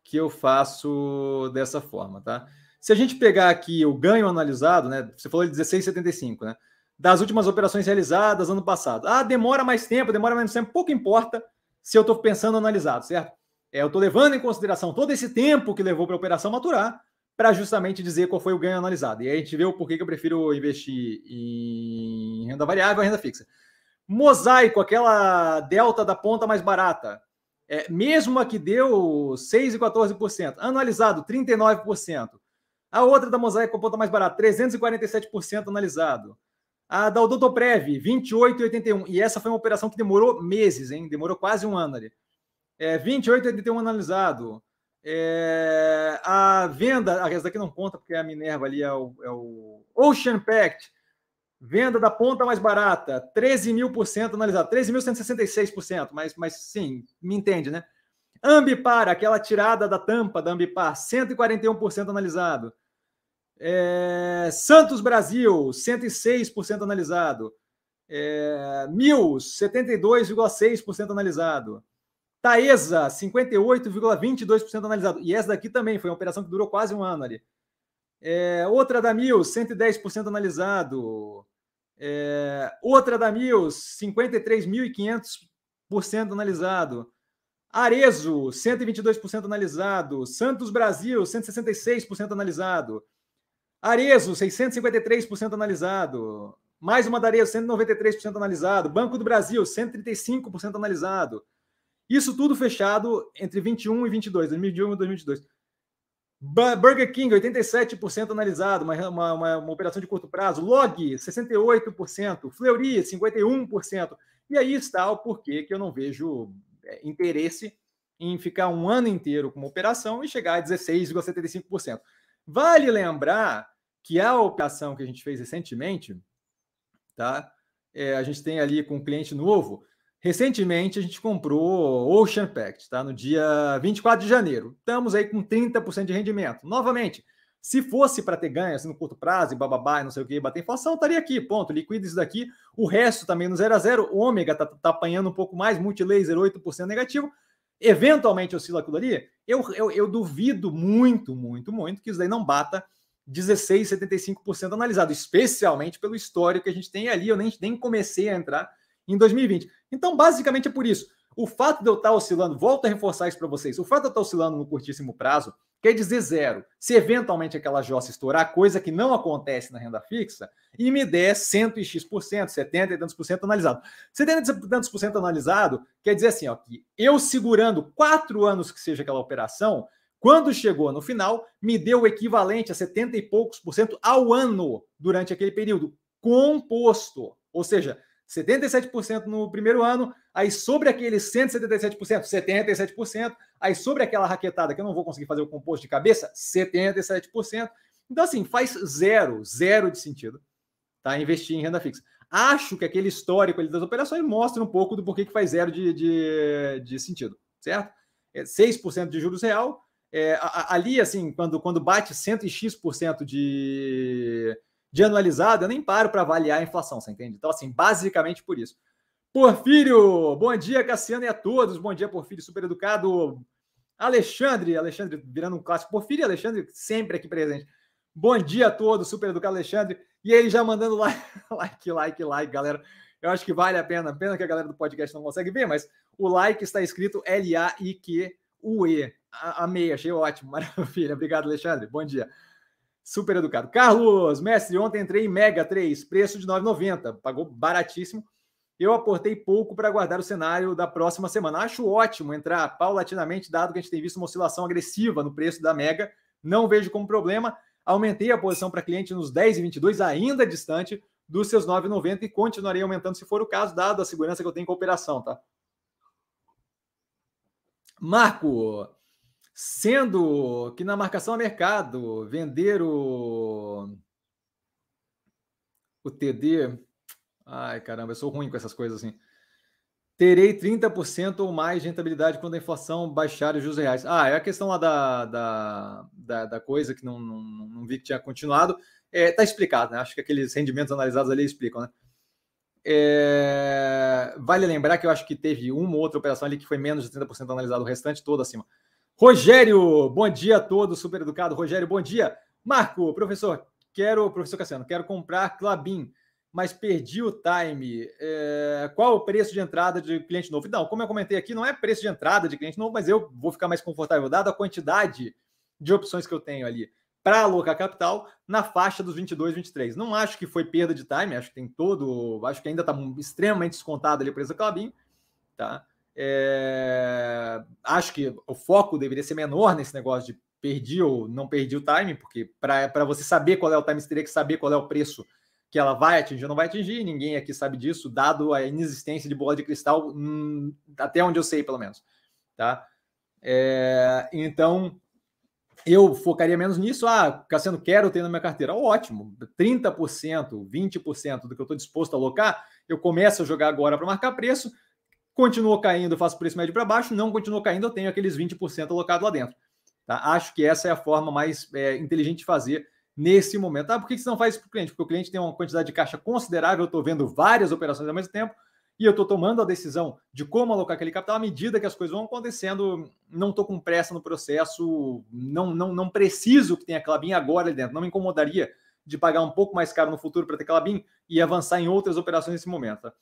que eu faço dessa forma, tá? Se a gente pegar aqui o ganho analisado, né? Você falou de 16,75, né? Das últimas operações realizadas ano passado. Ah, demora mais tempo, demora menos tempo, pouco importa se eu estou pensando analisado, certo? É, eu estou levando em consideração todo esse tempo que levou para a operação maturar para justamente dizer qual foi o ganho analisado. E aí a gente vê o porquê que eu prefiro investir em renda variável ou renda fixa. Mosaico, aquela delta da ponta mais barata, é, mesmo a que deu 6,14%, anualizado 39%. A outra da Mosaico com ponta mais barata, 347% analisado. A da Odontoprev, 28,81%. E essa foi uma operação que demorou meses, hein? Demorou quase um ano ali. É, 28,81% analisado. É, a venda, essa daqui não conta porque a Minerva ali é o, é o Ocean Pact, Venda da ponta mais barata, 13 mil por cento analisado, 13.166%, mas, mas sim, me entende, né? Ambipar, aquela tirada da tampa da Ambipar, 141% analisado. É, Santos Brasil, 106% analisado. É, Mil, 72,6% analisado. Taesa, 58,22% analisado. E essa daqui também foi uma operação que durou quase um ano ali. É, outra da Mil, 110% analisado. É, outra da Mil, 53.500% analisado. Arezo, 122% analisado. Santos Brasil, 166% analisado. Arezo, 653% analisado. Mais uma da Arezo, 193% analisado. Banco do Brasil, 135% analisado. Isso tudo fechado entre 21 e 22, 2021 e 2022. Burger King, 87% analisado, uma, uma, uma, operação de curto prazo. Log, 68%. Fleury, 51%. E aí está o porquê que eu não vejo é, interesse em ficar um ano inteiro com uma operação e chegar a 16,75%. Vale lembrar que a operação que a gente fez recentemente, tá? É, a gente tem ali com um cliente novo. Recentemente a gente comprou Ocean Pact, tá? No dia 24 de janeiro. Estamos aí com 30% de rendimento. Novamente, se fosse para ter ganho assim, no curto prazo e bababá, não sei o que, bater inflação, estaria aqui, ponto. Liquida isso daqui. O resto também no 0 a 0 Ômega está tá apanhando um pouco mais, Multilaser 8% negativo. Eventualmente oscila aquilo ali. Eu, eu, eu duvido muito, muito, muito que isso daí não bata 16,75% analisado, especialmente pelo histórico que a gente tem ali. Eu nem, nem comecei a entrar em 2020. Então, basicamente é por isso. O fato de eu estar oscilando, volto a reforçar isso para vocês, o fato de eu estar oscilando no curtíssimo prazo quer dizer zero. Se eventualmente aquela jossa estourar, coisa que não acontece na renda fixa, e me der 100 e x%, 70 e tantos por cento analisado. 70 e tantos por cento analisado quer dizer assim, ó, que eu segurando quatro anos que seja aquela operação, quando chegou no final, me deu o equivalente a 70 e poucos por cento ao ano durante aquele período, composto. Ou seja, 77% no primeiro ano, aí sobre aqueles 177%, 77%, aí sobre aquela raquetada que eu não vou conseguir fazer o composto de cabeça, 77%. Então, assim, faz zero, zero de sentido tá? investir em renda fixa. Acho que aquele histórico ali das operações mostra um pouco do porquê que faz zero de, de, de sentido, certo? É 6% de juros real. É, ali, assim, quando, quando bate 100 e X% de, de anualizado, eu nem paro para avaliar a inflação, você entende? Então, assim, basicamente por isso. Porfírio, bom dia, Cassiano e a todos. Bom dia, Porfírio, super educado. Alexandre, Alexandre virando um clássico. Porfírio e Alexandre sempre aqui presente. Bom dia a todos, super educado Alexandre. E ele já mandando like, like, like, like, galera. Eu acho que vale a pena. Pena que a galera do podcast não consegue ver, mas o like está escrito L-A-I-Q-U-E. Amei, achei ótimo. Maravilha. Obrigado, Alexandre. Bom dia. Super educado. Carlos, mestre, ontem entrei em Mega 3, preço de 9,90. Pagou baratíssimo. Eu aportei pouco para guardar o cenário da próxima semana. Acho ótimo entrar paulatinamente, dado que a gente tem visto uma oscilação agressiva no preço da Mega. Não vejo como problema. Aumentei a posição para cliente nos 10 e 22, ainda distante dos seus 9,90 e continuarei aumentando se for o caso, dado a segurança que eu tenho com a operação, tá? Marco, Sendo que na marcação a mercado, vender o, o TD. Ai, caramba, eu sou ruim com essas coisas assim. Terei 30% ou mais de rentabilidade quando a inflação baixar os juros reais. Ah, é a questão lá da, da, da, da coisa que não, não, não, vi que tinha continuado. É, tá explicado, né? Acho que aqueles rendimentos analisados ali explicam, né? É, vale lembrar que eu acho que teve uma ou outra operação ali que foi menos de 30% analisado, o restante todo acima. Rogério, bom dia a todos, super educado. Rogério, bom dia. Marco, professor, quero, professor Cassiano, quero comprar Clabin, mas perdi o time. É, qual o preço de entrada de cliente novo? Não, como eu comentei aqui, não é preço de entrada de cliente novo, mas eu vou ficar mais confortável, dado a quantidade de opções que eu tenho ali para alocar capital na faixa dos 22, 23. Não acho que foi perda de time, acho que tem todo, acho que ainda está extremamente descontado ali preço da Clabin, tá? É... Acho que o foco deveria ser menor nesse negócio de perdi ou não perdi o time, porque para você saber qual é o time, você teria que saber qual é o preço que ela vai atingir ou não vai atingir. Ninguém aqui sabe disso, dado a inexistência de bola de cristal, hum, até onde eu sei, pelo menos. Tá? É... Então, eu focaria menos nisso. Ah, Cassiano, quero ter na minha carteira. Ótimo, 30%, 20% do que eu estou disposto a alocar, eu começo a jogar agora para marcar preço Continuou caindo, faço preço médio para baixo. Não continuou caindo, eu tenho aqueles 20% alocado lá dentro. Tá? Acho que essa é a forma mais é, inteligente de fazer nesse momento. Ah, por que você não faz isso para o cliente? Porque o cliente tem uma quantidade de caixa considerável, eu estou vendo várias operações ao mesmo tempo e eu estou tomando a decisão de como alocar aquele capital à medida que as coisas vão acontecendo. Não estou com pressa no processo, não, não, não preciso que tenha Clabin agora ali dentro. Não me incomodaria de pagar um pouco mais caro no futuro para ter Clabin e avançar em outras operações nesse momento. Tá?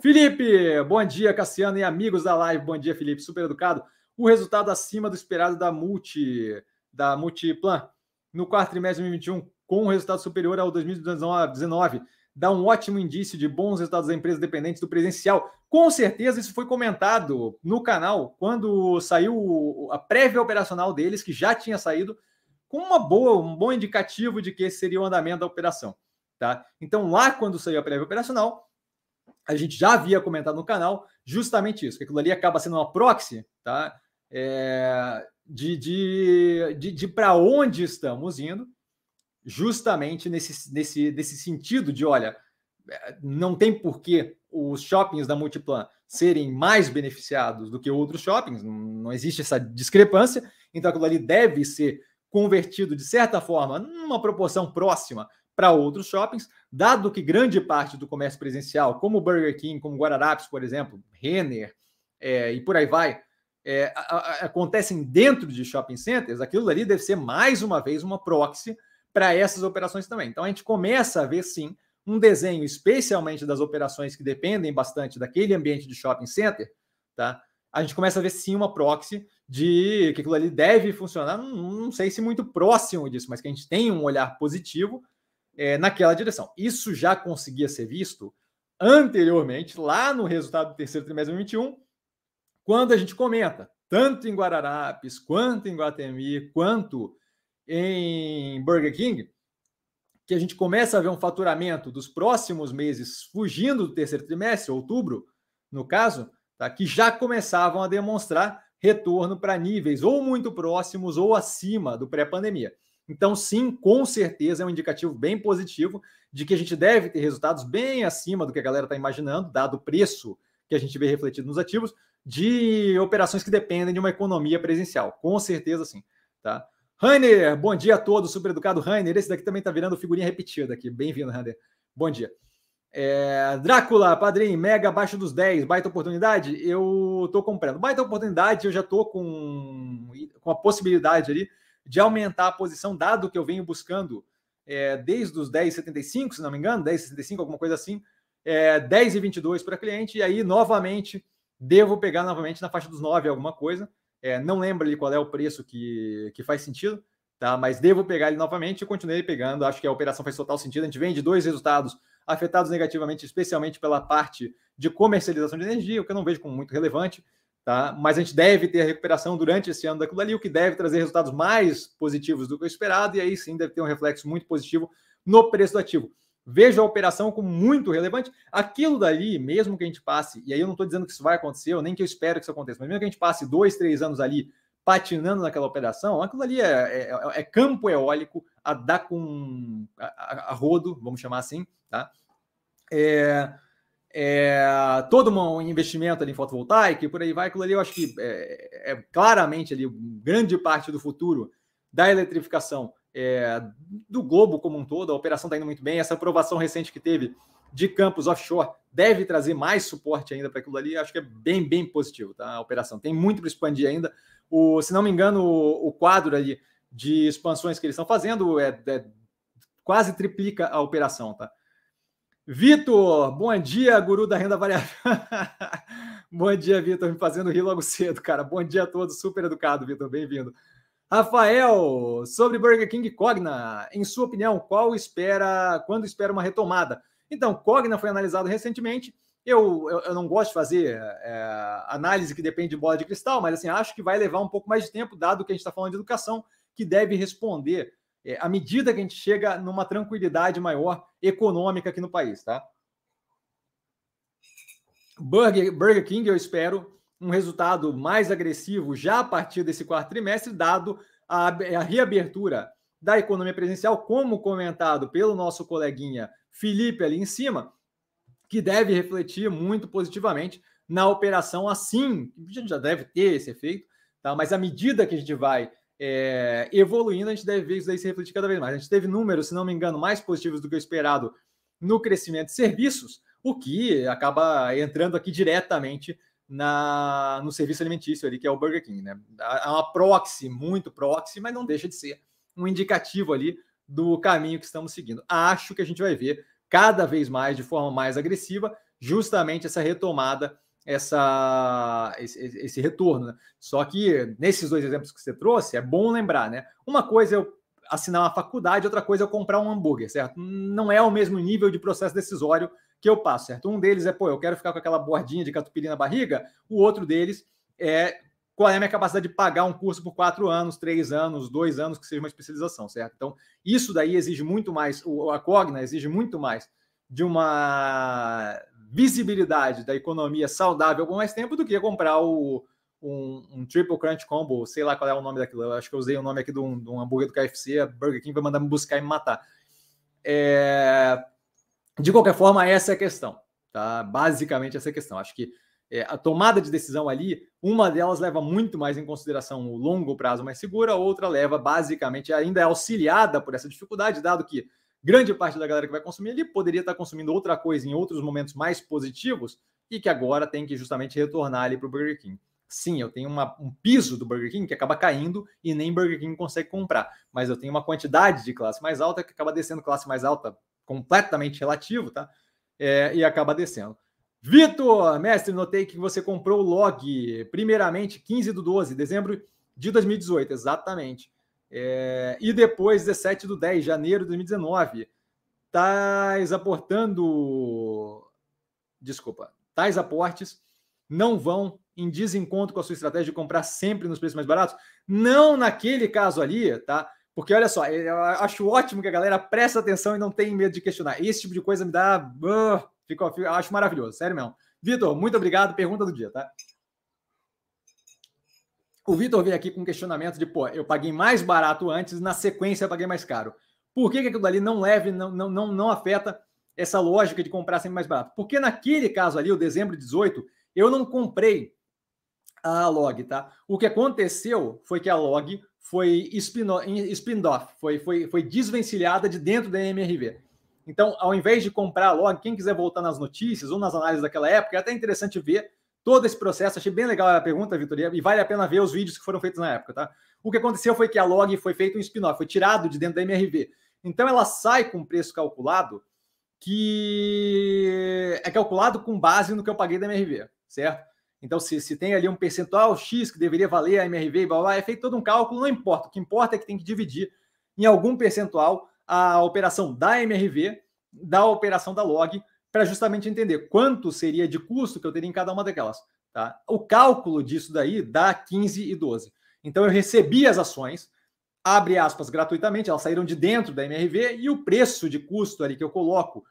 Felipe, bom dia, Cassiano e amigos da live. Bom dia, Felipe, super educado. o resultado acima do esperado da Multi, da Multiplan no quarto trimestre de 2021, com um resultado superior ao 2019, dá um ótimo indício de bons resultados da empresa dependentes do presencial. Com certeza isso foi comentado no canal quando saiu a prévia operacional deles, que já tinha saído, com uma boa, um bom indicativo de que esse seria o andamento da operação. Tá? Então, lá quando saiu a prévia operacional, a gente já havia comentado no canal justamente isso, que aquilo ali acaba sendo uma proxy, tá? É, de, de, de, de para onde estamos indo, justamente nesse, nesse, nesse sentido de, olha, não tem por que os shoppings da Multiplan serem mais beneficiados do que outros shoppings, não existe essa discrepância, então aquilo ali deve ser convertido de certa forma numa proporção próxima para outros shoppings, dado que grande parte do comércio presencial, como Burger King, como Guararapes, por exemplo, Renner é, e por aí vai, é, a, a, acontecem dentro de shopping centers, aquilo ali deve ser mais uma vez uma proxy para essas operações também. Então a gente começa a ver sim um desenho, especialmente das operações que dependem bastante daquele ambiente de shopping center, tá? A gente começa a ver sim uma proxy de que aquilo ali deve funcionar, não, não sei se muito próximo disso, mas que a gente tem um olhar positivo é, naquela direção. Isso já conseguia ser visto anteriormente, lá no resultado do terceiro trimestre de 2021, quando a gente comenta, tanto em Guararapes, quanto em Guatemi, quanto em Burger King, que a gente começa a ver um faturamento dos próximos meses fugindo do terceiro trimestre, outubro, no caso, tá, que já começavam a demonstrar retorno para níveis ou muito próximos ou acima do pré-pandemia. Então, sim, com certeza é um indicativo bem positivo de que a gente deve ter resultados bem acima do que a galera está imaginando, dado o preço que a gente vê refletido nos ativos, de operações que dependem de uma economia presencial. Com certeza, sim. Tá? Rainer, bom dia a todos, super educado Rainer. Esse daqui também está virando figurinha repetida aqui. Bem-vindo, Rainer. Bom dia. É, Drácula, padrinho, mega abaixo dos 10, baita oportunidade. Eu estou comprando. Baita oportunidade, eu já estou com, com a possibilidade ali de aumentar a posição, dado que eu venho buscando é, desde os 10,75, se não me engano, 10,65, alguma coisa assim, é, 10,22 para cliente, e aí novamente devo pegar novamente na faixa dos 9 alguma coisa. É, não lembro ali qual é o preço que, que faz sentido, tá? Mas devo pegar ele novamente e continuei pegando. Acho que a operação faz total sentido. A gente vem de dois resultados afetados negativamente, especialmente pela parte de comercialização de energia, o que eu não vejo como muito relevante, tá? Mas a gente deve ter a recuperação durante esse ano daquilo ali, o que deve trazer resultados mais positivos do que o esperado, e aí sim deve ter um reflexo muito positivo no preço do ativo. Vejo a operação como muito relevante. Aquilo dali, mesmo que a gente passe, e aí eu não estou dizendo que isso vai acontecer, ou nem que eu espero que isso aconteça, mas mesmo que a gente passe dois, três anos ali patinando naquela operação, aquilo ali é, é, é campo eólico a dar com a, a, a, rodo, vamos chamar assim, tá? É, é, todo um investimento ali em fotovoltaica e por aí vai, aquilo ali eu acho que é, é claramente ali grande parte do futuro da eletrificação é, do globo como um todo. A operação está indo muito bem. Essa aprovação recente que teve de campos offshore deve trazer mais suporte ainda para aquilo ali. Acho que é bem, bem positivo tá? a operação. Tem muito para expandir ainda. O, se não me engano, o, o quadro ali de expansões que eles estão fazendo é, é quase triplica a operação, tá? Vitor, bom dia, guru da renda variável. bom dia, Vitor, me fazendo rir logo cedo, cara. Bom dia a todos, super educado, Vitor, bem-vindo. Rafael, sobre Burger King Cogna, em sua opinião, qual espera, quando espera uma retomada? Então, Cogna foi analisado recentemente. Eu, eu, eu não gosto de fazer é, análise que depende de bola de cristal, mas assim, acho que vai levar um pouco mais de tempo, dado que a gente está falando de educação, que deve responder é, à medida que a gente chega numa tranquilidade maior econômica aqui no país, tá? Burger, Burger King, eu espero um resultado mais agressivo já a partir desse quarto trimestre, dado a, a reabertura da economia presencial, como comentado pelo nosso coleguinha Felipe ali em cima, que deve refletir muito positivamente na operação assim, a gente já deve ter esse efeito, tá? mas à medida que a gente vai é, evoluindo, a gente deve ver isso aí se refletir cada vez mais. A gente teve números, se não me engano, mais positivos do que o esperado no crescimento de serviços, o que acaba entrando aqui diretamente na, no serviço alimentício ali, que é o Burger King, né? É uma proxy, muito proxy, mas não deixa de ser um indicativo ali do caminho que estamos seguindo. Acho que a gente vai ver cada vez mais, de forma mais agressiva, justamente essa retomada essa, esse, esse retorno. Né? Só que nesses dois exemplos que você trouxe, é bom lembrar, né? Uma coisa é eu assinar uma faculdade, outra coisa é eu comprar um hambúrguer, certo? Não é o mesmo nível de processo decisório que eu passo, certo? Um deles é, pô, eu quero ficar com aquela bordinha de catupiry na barriga, o outro deles é qual é a minha capacidade de pagar um curso por quatro anos, três anos, dois anos, que seja uma especialização, certo? Então, isso daí exige muito mais, a Cogna exige muito mais de uma visibilidade da economia saudável por mais tempo do que comprar o, um, um, Triple Crunch Combo, sei lá qual é o nome daquilo. Eu acho que eu usei o nome aqui de um, de um hambúrguer do KFC, a Burger King vai mandar me buscar e me matar. É... De qualquer forma, essa é a questão. Tá? Basicamente, essa é a questão. Acho que é, a tomada de decisão ali, uma delas leva muito mais em consideração o longo prazo mais seguro, a outra leva basicamente, ainda é auxiliada por essa dificuldade, dado que grande parte da galera que vai consumir ali poderia estar consumindo outra coisa em outros momentos mais positivos e que agora tem que justamente retornar ali para o Burger King. Sim, eu tenho uma, um piso do Burger King que acaba caindo e nem Burger King consegue comprar, mas eu tenho uma quantidade de classe mais alta que acaba descendo classe mais alta completamente relativo, tá? É, e acaba descendo. Vitor, mestre, notei que você comprou o log, primeiramente 15 do 12, dezembro de 2018, exatamente. É, e depois 17 do 10, janeiro de 2019. Tais aportando. Desculpa. Tais aportes não vão em desencontro com a sua estratégia de comprar sempre nos preços mais baratos? Não naquele caso ali, tá? Porque olha só, eu acho ótimo que a galera presta atenção e não tem medo de questionar. Esse tipo de coisa me dá. Uh, fico, fico, acho maravilhoso, sério mesmo. Vitor, muito obrigado. Pergunta do dia, tá? O Vitor veio aqui com um questionamento de, pô, eu paguei mais barato antes, na sequência eu paguei mais caro. Por que, que aquilo ali não leve, não, não, não, não afeta essa lógica de comprar sempre mais barato? Porque naquele caso ali, o dezembro de 18, eu não comprei a log, tá? O que aconteceu foi que a log foi spin-off, foi, foi, foi desvencilhada de dentro da MRV. Então, ao invés de comprar a log, quem quiser voltar nas notícias ou nas análises daquela época, é até interessante ver todo esse processo. Achei bem legal a pergunta, Vitoria, e vale a pena ver os vídeos que foram feitos na época, tá? O que aconteceu foi que a log foi feito um spin-off, foi tirado de dentro da MRV. Então ela sai com preço calculado que é calculado com base no que eu paguei da MRV, certo? Então, se, se tem ali um percentual X que deveria valer a MRV e blá, blá, é feito todo um cálculo, não importa. O que importa é que tem que dividir em algum percentual a operação da MRV da operação da log para justamente entender quanto seria de custo que eu teria em cada uma daquelas. Tá? O cálculo disso daí dá 15 e 12. Então eu recebi as ações, abre aspas, gratuitamente, elas saíram de dentro da MRV e o preço de custo ali que eu coloco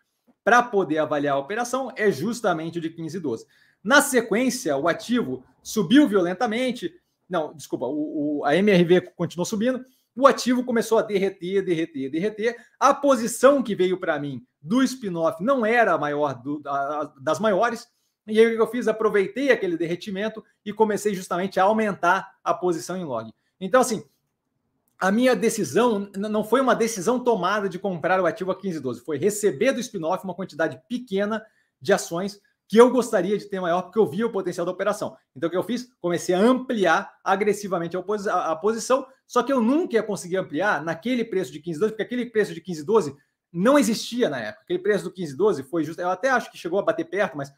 para poder avaliar a operação é justamente o de 15 e 12. Na sequência, o ativo subiu violentamente. Não, desculpa, o, o, a MRV continuou subindo. O ativo começou a derreter, derreter, derreter. A posição que veio para mim do spin-off não era a maior do, a, das maiores. E aí o que eu fiz? Aproveitei aquele derretimento e comecei justamente a aumentar a posição em log. Então, assim, a minha decisão não foi uma decisão tomada de comprar o ativo a 15,12, foi receber do spin-off uma quantidade pequena de ações que eu gostaria de ter maior, porque eu via o potencial da operação. Então, o que eu fiz? Comecei a ampliar agressivamente a, a posição, só que eu nunca ia conseguir ampliar naquele preço de 15,12, porque aquele preço de 15,12 não existia na época. Aquele preço do 1512 foi justo. Eu até acho que chegou a bater perto, mas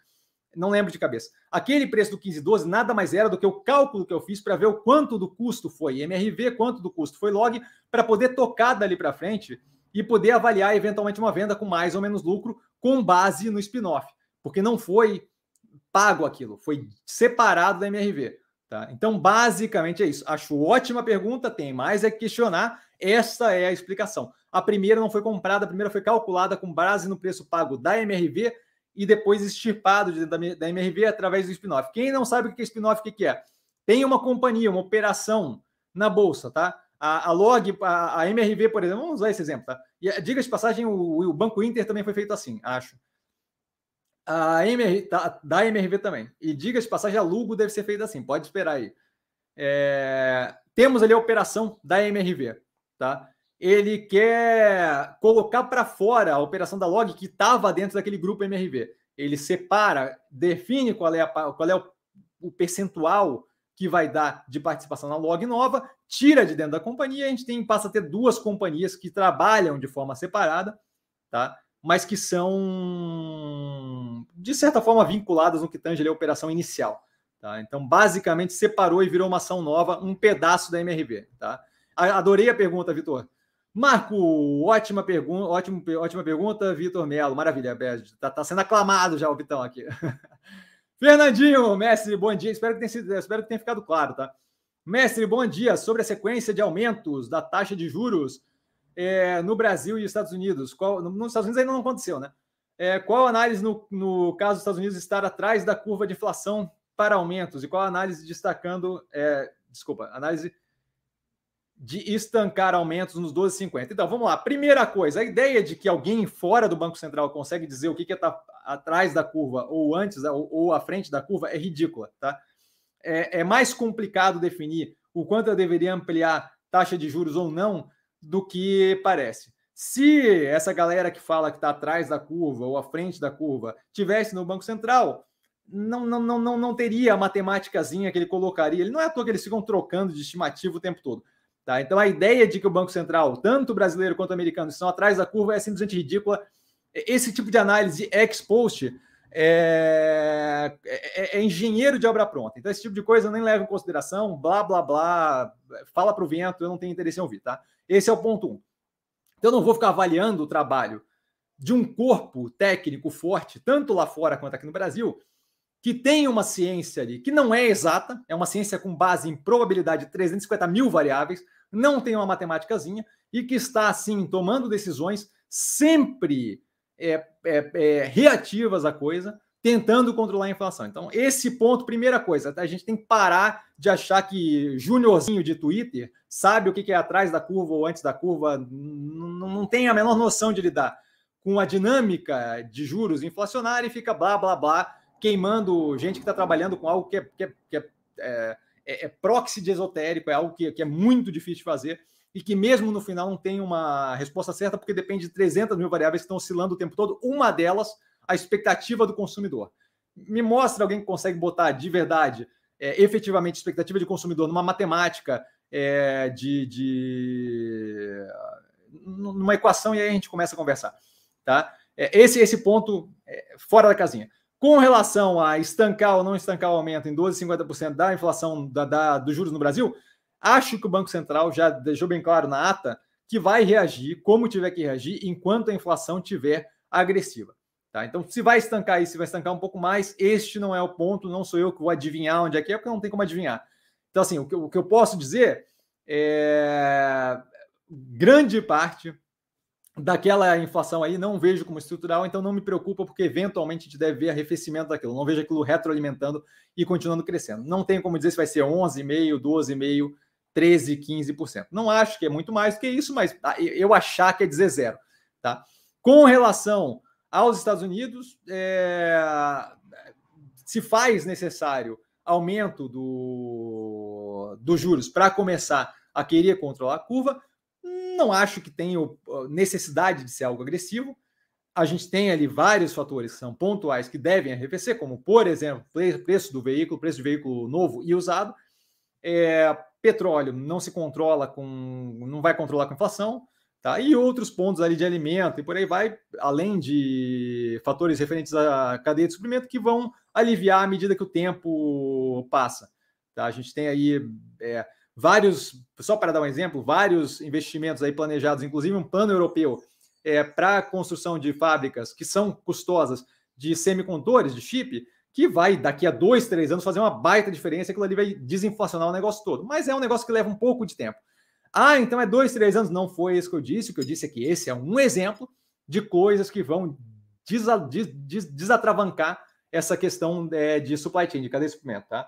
não lembro de cabeça. Aquele preço do 1512 nada mais era do que o cálculo que eu fiz para ver o quanto do custo foi MRV, quanto do custo foi log, para poder tocar dali para frente e poder avaliar eventualmente uma venda com mais ou menos lucro com base no spin-off, porque não foi pago aquilo, foi separado da MRV. Tá? Então, basicamente é isso. Acho ótima pergunta, tem mais é que questionar. Essa é a explicação. A primeira não foi comprada, a primeira foi calculada com base no preço pago da MRV e depois extirpado da, da MRV através do spin-off. Quem não sabe o que é spin-off, o que é? Tem uma companhia, uma operação na bolsa, tá? A, a Log, a, a, MRV, por exemplo, vamos usar esse exemplo, tá? E diga de passagem, o, o, Banco Inter também foi feito assim, acho. A tá, da MRV também. E diga de passagem, a Lugo deve ser feita assim, pode esperar aí. É, temos ali a operação da MRV, tá? ele quer colocar para fora a operação da log que estava dentro daquele grupo MRV. Ele separa, define qual é, a, qual é o, o, percentual que vai dar de participação na log nova, tira de dentro da companhia, a gente tem, passa a ter duas companhias que trabalham de forma separada, tá? Mas que são, de certa forma, vinculadas no que tange a operação inicial. Tá? Então, basicamente, separou e virou uma ação nova, um pedaço da MRV. Tá? Adorei a pergunta, Vitor. Marco, ótima pergunta, ótimo, ótima pergunta, Vitor Melo. Maravilha, está tá sendo aclamado já o Vitão aqui. Fernandinho, mestre, bom dia. Espero que tenha, sido, espero que tenha ficado claro, tá? Mestre, bom dia. Sobre a sequência de aumentos da taxa de juros é, no Brasil e Estados Unidos. Qual, nos Estados Unidos ainda não aconteceu, né? É, qual análise no, no caso dos Estados Unidos estar atrás da curva de inflação para aumentos? E qual análise destacando, é, desculpa, análise de estancar aumentos nos 12,50? Então, vamos lá. Primeira coisa, a ideia de que alguém fora do Banco Central consegue dizer o que está que atrás da curva ou antes ou, ou à frente da curva é ridícula, tá? É, é mais complicado definir o quanto eu deveria ampliar taxa de juros ou não do que parece. Se essa galera que fala que está atrás da curva ou à frente da curva tivesse no Banco Central, não, não, não, não, teria a matemáticazinha que ele colocaria. Ele não é à toa que eles ficam trocando de estimativa o tempo todo. Tá? Então a ideia de que o Banco Central, tanto brasileiro quanto americano, estão atrás da curva é simplesmente ridícula. Esse tipo de análise ex post é, é, é, engenheiro de obra pronta. Então, esse tipo de coisa eu nem levo em consideração, blá, blá, blá, fala para o vento, eu não tenho interesse em ouvir, tá? Esse é o ponto um. Então, eu não vou ficar avaliando o trabalho de um corpo técnico forte, tanto lá fora quanto aqui no Brasil, que tem uma ciência ali que não é exata, é uma ciência com base em probabilidade de 350 mil variáveis, não tem uma matemáticazinha e que está, assim, tomando decisões sempre é, é, é, reativas à coisa, tentando controlar a inflação. Então, esse ponto, primeira coisa, a gente tem que parar de achar que juniorzinho de Twitter sabe o que é atrás da curva ou antes da curva, não tem a menor noção de lidar com a dinâmica de juros inflacionária e fica blá, blá, blá, queimando gente que está trabalhando com algo que, é, que, é, que é, é, é, proxy de esotérico, é algo que, que é muito difícil de fazer e que mesmo no final não tem uma resposta certa, porque depende de 300 mil variáveis que estão oscilando o tempo todo. Uma delas a expectativa do consumidor. Me mostra alguém que consegue botar de verdade, é, efetivamente, expectativa de consumidor numa matemática é, de, de, numa equação e aí a gente começa a conversar, tá? É, esse esse ponto é, fora da casinha. Com relação a estancar ou não estancar o aumento em 12,50% da inflação da, da, dos juros no Brasil, acho que o Banco Central já deixou bem claro na ata que vai reagir como tiver que reagir enquanto a inflação tiver agressiva. Tá? Então, se vai estancar isso, se vai estancar um pouco mais, este não é o ponto, não sou eu que vou adivinhar onde é que é, porque não tem como adivinhar. Então, assim, o que, o que eu posso dizer é grande parte daquela inflação aí não vejo como estrutural, então não me preocupa, porque eventualmente a gente deve ver arrefecimento daquilo. Não vejo aquilo retroalimentando e continuando crescendo. Não tem como dizer se vai ser 11,5%, 12,5%, 13%, 15%. Não acho que é muito mais do que isso, mas ah, eu achar que é dizer zero. Tá? Com relação aos Estados Unidos, é, se faz necessário aumento do, dos juros para começar a querer controlar a curva, não acho que tenha necessidade de ser algo agressivo. A gente tem ali vários fatores que são pontuais que devem arrefecer, como, por exemplo, preço do veículo, preço de veículo novo e usado. É, petróleo não se controla com. não vai controlar com inflação. Tá? E outros pontos ali de alimento e por aí vai, além de fatores referentes à cadeia de suprimento que vão aliviar à medida que o tempo passa. Tá? A gente tem aí é, vários, só para dar um exemplo, vários investimentos aí planejados, inclusive um plano europeu é, para construção de fábricas que são custosas de semicondutores, de chip, que vai, daqui a dois, três anos, fazer uma baita diferença, aquilo ali vai desinflacionar o negócio todo. Mas é um negócio que leva um pouco de tempo. Ah, então é dois, três anos. Não foi isso que eu disse. O que eu disse é que esse é um exemplo de coisas que vão desa, des, des, desatravancar essa questão é, de supply chain, de cadeia de suprimento, tá?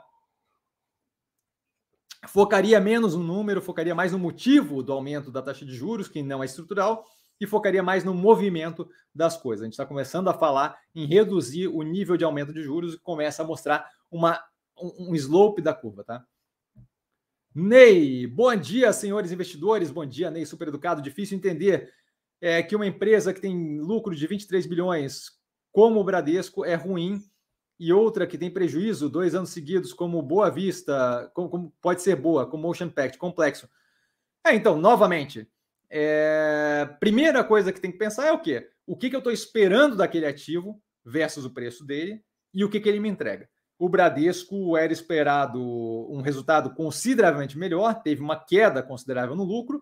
Focaria menos no número, focaria mais no motivo do aumento da taxa de juros, que não é estrutural, e focaria mais no movimento das coisas. A gente está começando a falar em reduzir o nível de aumento de juros e começa a mostrar uma, um, slope da curva, tá? Ney, bom dia, senhores investidores. Bom dia, Ney, super educado. Difícil entender é, que uma empresa que tem lucro de 23 bilhões, como o Bradesco, é ruim, e outra que tem prejuízo dois anos seguidos, como Boa Vista, como, como pode ser boa, como Motion Pact, complexo. É, então, novamente, é, primeira coisa que tem que pensar é o quê? O que, que eu estou esperando daquele ativo versus o preço dele e o que, que ele me entrega. O Bradesco era esperado um resultado consideravelmente melhor, teve uma queda considerável no lucro,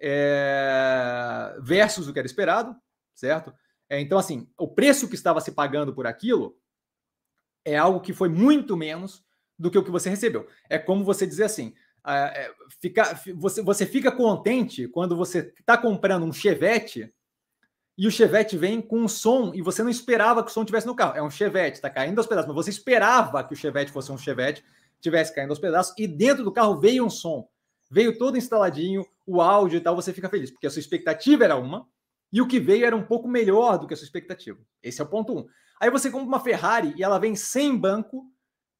é, versus o que era esperado, certo? É, então, assim, o preço que estava se pagando por aquilo é algo que foi muito menos do que o que você recebeu. É como você dizer assim: é, fica, você, você fica contente quando você está comprando um Chevette e o Chevette vem com um som e você não esperava que o som tivesse no carro. É um Chevette, está caindo aos pedaços, mas você esperava que o Chevette fosse um Chevette, tivesse caindo aos pedaços e dentro do carro veio um som. Veio todo instaladinho, o áudio e tal, você fica feliz, porque a sua expectativa era uma e o que veio era um pouco melhor do que a sua expectativa. Esse é o ponto um. Aí você compra uma Ferrari e ela vem sem banco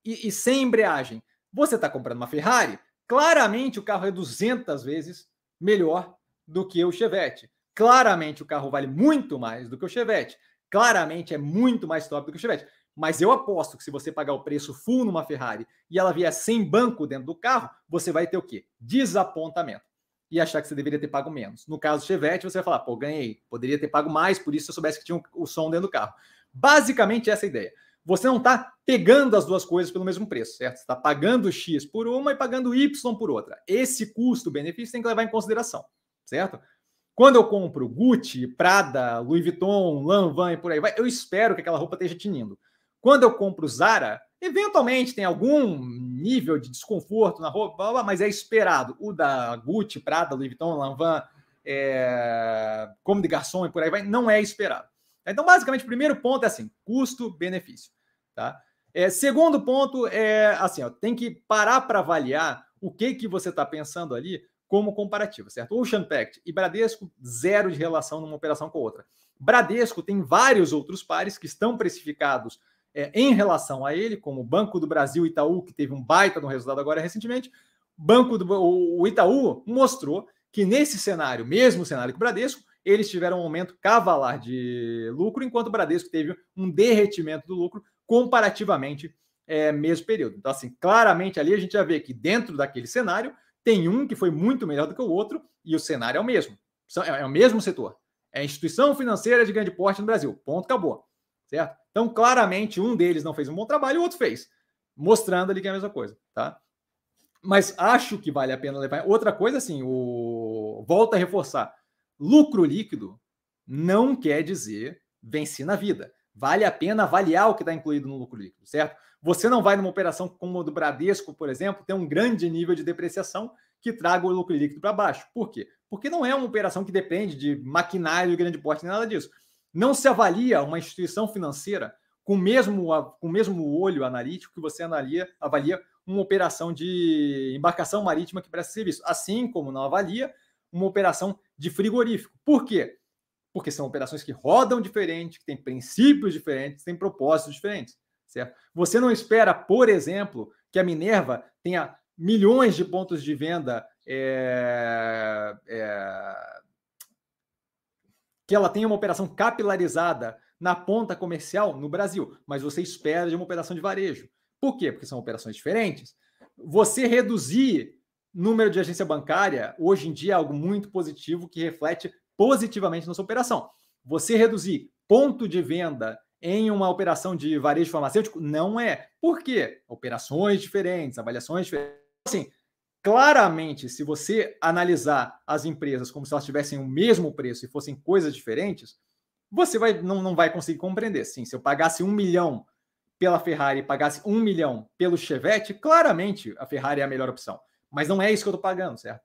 e, e sem embreagem. Você está comprando uma Ferrari, claramente o carro é 200 vezes melhor do que o Chevette. Claramente o carro vale muito mais do que o Chevette. Claramente é muito mais top do que o Chevette. Mas eu aposto que se você pagar o preço full numa Ferrari e ela vier sem banco dentro do carro, você vai ter o quê? Desapontamento. E achar que você deveria ter pago menos. No caso do Chevette, você vai falar, pô, ganhei. Poderia ter pago mais, por isso eu soubesse que tinha o som dentro do carro. Basicamente essa é a ideia. Você não está pegando as duas coisas pelo mesmo preço, certo? Você está pagando X por uma e pagando Y por outra. Esse custo-benefício tem que levar em consideração, certo? Quando eu compro Gucci, Prada, Louis Vuitton, Lanvin e por aí vai, eu espero que aquela roupa esteja tinindo. Quando eu compro Zara, eventualmente tem algum nível de desconforto na roupa, mas é esperado. O da Gucci, Prada, Louis Vuitton, Lanvin, é, como de garçom e por aí vai, não é esperado. Então, basicamente, o primeiro ponto é assim: custo-benefício. Tá? É, segundo ponto é assim: ó, tem que parar para avaliar o que, que você está pensando ali como comparativo, certo? Ocean Pact e Bradesco, zero de relação numa operação com outra. Bradesco tem vários outros pares que estão precificados é, em relação a ele, como o Banco do Brasil Itaú, que teve um baita no resultado agora recentemente. Banco do o Itaú mostrou que nesse cenário, mesmo cenário que o Bradesco, eles tiveram um aumento cavalar de lucro, enquanto o Bradesco teve um derretimento do lucro comparativamente é, mesmo período. Então, assim, claramente ali a gente já vê que dentro daquele cenário tem um que foi muito melhor do que o outro e o cenário é o mesmo. É, é o mesmo setor. É instituição financeira de grande porte no Brasil. Ponto, acabou. Certo? Então, claramente, um deles não fez um bom trabalho o outro fez. Mostrando ali que é a mesma coisa, tá? Mas acho que vale a pena levar. Outra coisa, assim, o... volta a reforçar. Lucro líquido não quer dizer vencer na vida. Vale a pena avaliar o que está incluído no lucro líquido, certo? Você não vai numa operação como a do Bradesco, por exemplo, ter um grande nível de depreciação que traga o lucro líquido para baixo. Por quê? Porque não é uma operação que depende de maquinário de grande porte, nem nada disso. Não se avalia uma instituição financeira com o mesmo, com o mesmo olho analítico que você analia, avalia uma operação de embarcação marítima que presta serviço. Assim como não avalia uma operação de frigorífico. Por quê? Porque são operações que rodam diferente, que têm princípios diferentes, têm propósitos diferentes certo? Você não espera, por exemplo, que a Minerva tenha milhões de pontos de venda, é, é, que ela tenha uma operação capilarizada na ponta comercial no Brasil, mas você espera de uma operação de varejo. Por quê? Porque são operações diferentes. Você reduzir número de agência bancária, hoje em dia, é algo muito positivo que reflete positivamente na sua operação. Você reduzir ponto de venda em uma operação de varejo farmacêutico? Não é. Por quê? Operações diferentes, avaliações diferentes. Assim, claramente, se você analisar as empresas como se elas tivessem o mesmo preço e fossem coisas diferentes, você vai, não, não vai conseguir compreender. Sim, se eu pagasse um milhão pela Ferrari e pagasse um milhão pelo Chevette, claramente a Ferrari é a melhor opção. Mas não é isso que eu estou pagando, certo?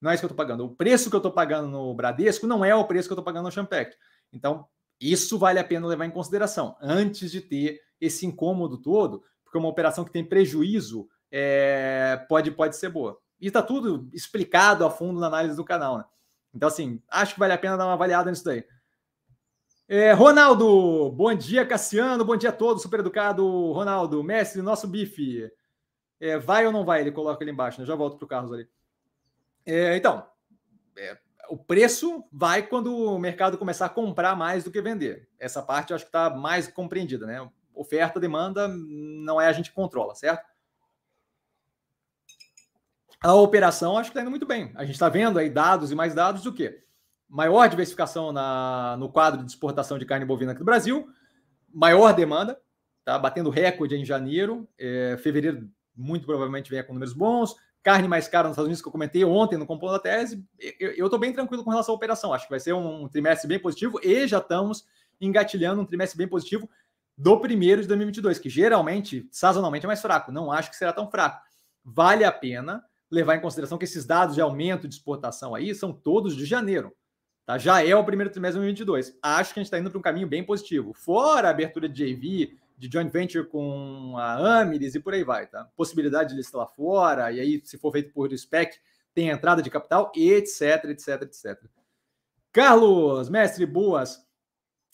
Não é isso que eu estou pagando. O preço que eu estou pagando no Bradesco não é o preço que eu estou pagando no Champec. Então, isso vale a pena levar em consideração antes de ter esse incômodo todo, porque uma operação que tem prejuízo é, pode, pode ser boa. E está tudo explicado a fundo na análise do canal. Né? Então, assim, acho que vale a pena dar uma avaliada nisso daí. É, Ronaldo, bom dia, Cassiano, bom dia a todos, super educado, Ronaldo, mestre, nosso bife. É, vai ou não vai? Ele coloca ali embaixo, né? Já volto para o Carlos ali. É, então, é, o preço vai quando o mercado começar a comprar mais do que vender. Essa parte eu acho que está mais compreendida, né? Oferta, demanda, não é a gente que controla, certo? a operação acho que está indo muito bem. A gente está vendo aí dados e mais dados do que? Maior diversificação na, no quadro de exportação de carne bovina aqui do Brasil, maior demanda, tá batendo recorde em janeiro, é, fevereiro muito provavelmente venha com números bons, carne mais cara nos Estados Unidos que eu comentei ontem no Compondo da Tese, eu estou bem tranquilo com relação à operação, acho que vai ser um, trimestre bem positivo e já estamos engatilhando um trimestre bem positivo do primeiro de 2022, que geralmente, sazonalmente, é mais fraco. Não acho que será tão fraco. Vale a pena levar em consideração que esses dados de aumento de exportação aí são todos de janeiro. Tá? Já é o primeiro trimestre de 2022. Acho que a gente está indo para um caminho bem positivo. Fora a abertura de JV, de joint venture com a Amiris e por aí vai. Tá? Possibilidade de listar lá fora, e aí, se for feito por SPEC, tem entrada de capital, etc, etc, etc. Carlos, mestre, boas.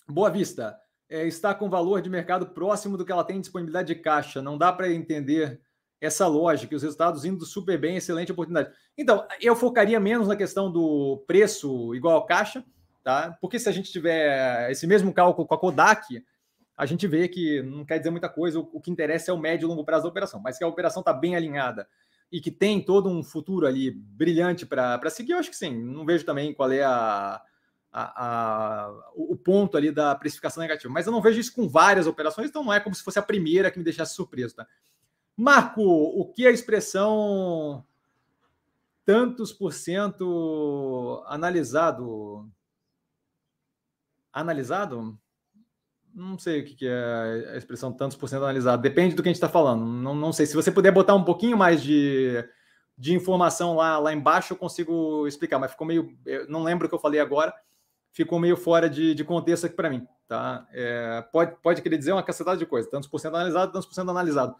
Boa Vista é, está com valor de mercado próximo do que ela tem disponibilidade de caixa. Não dá para entender essa lógica, os resultados indo super bem, excelente oportunidade. Então, eu focaria menos na questão do preço igual ao caixa, tá? Porque se a gente tiver esse mesmo cálculo com a Kodak, a gente vê que não quer dizer muita coisa, o, que interessa é o médio e longo prazo da operação, mas que a operação está bem alinhada e que tem todo um futuro ali brilhante para seguir, eu acho que sim. Não vejo também qual é a, a, a, o ponto ali da precificação negativa. Mas eu não vejo isso com várias operações, então não é como se fosse a primeira que me deixasse surpreso. Tá? Marco, o que a expressão tantos por cento analisado? Analisado? Não sei o que é a expressão tantos por cento analisado. Depende do que a gente está falando. Não, não sei. Se você puder botar um pouquinho mais de, de informação lá, lá embaixo, eu consigo explicar. Mas ficou meio. não lembro o que eu falei agora ficou meio fora de, de contexto aqui para mim. Tá? É, pode, pode querer dizer uma cacetada de coisa, tantos por cento analisado, tantos por cento analisado.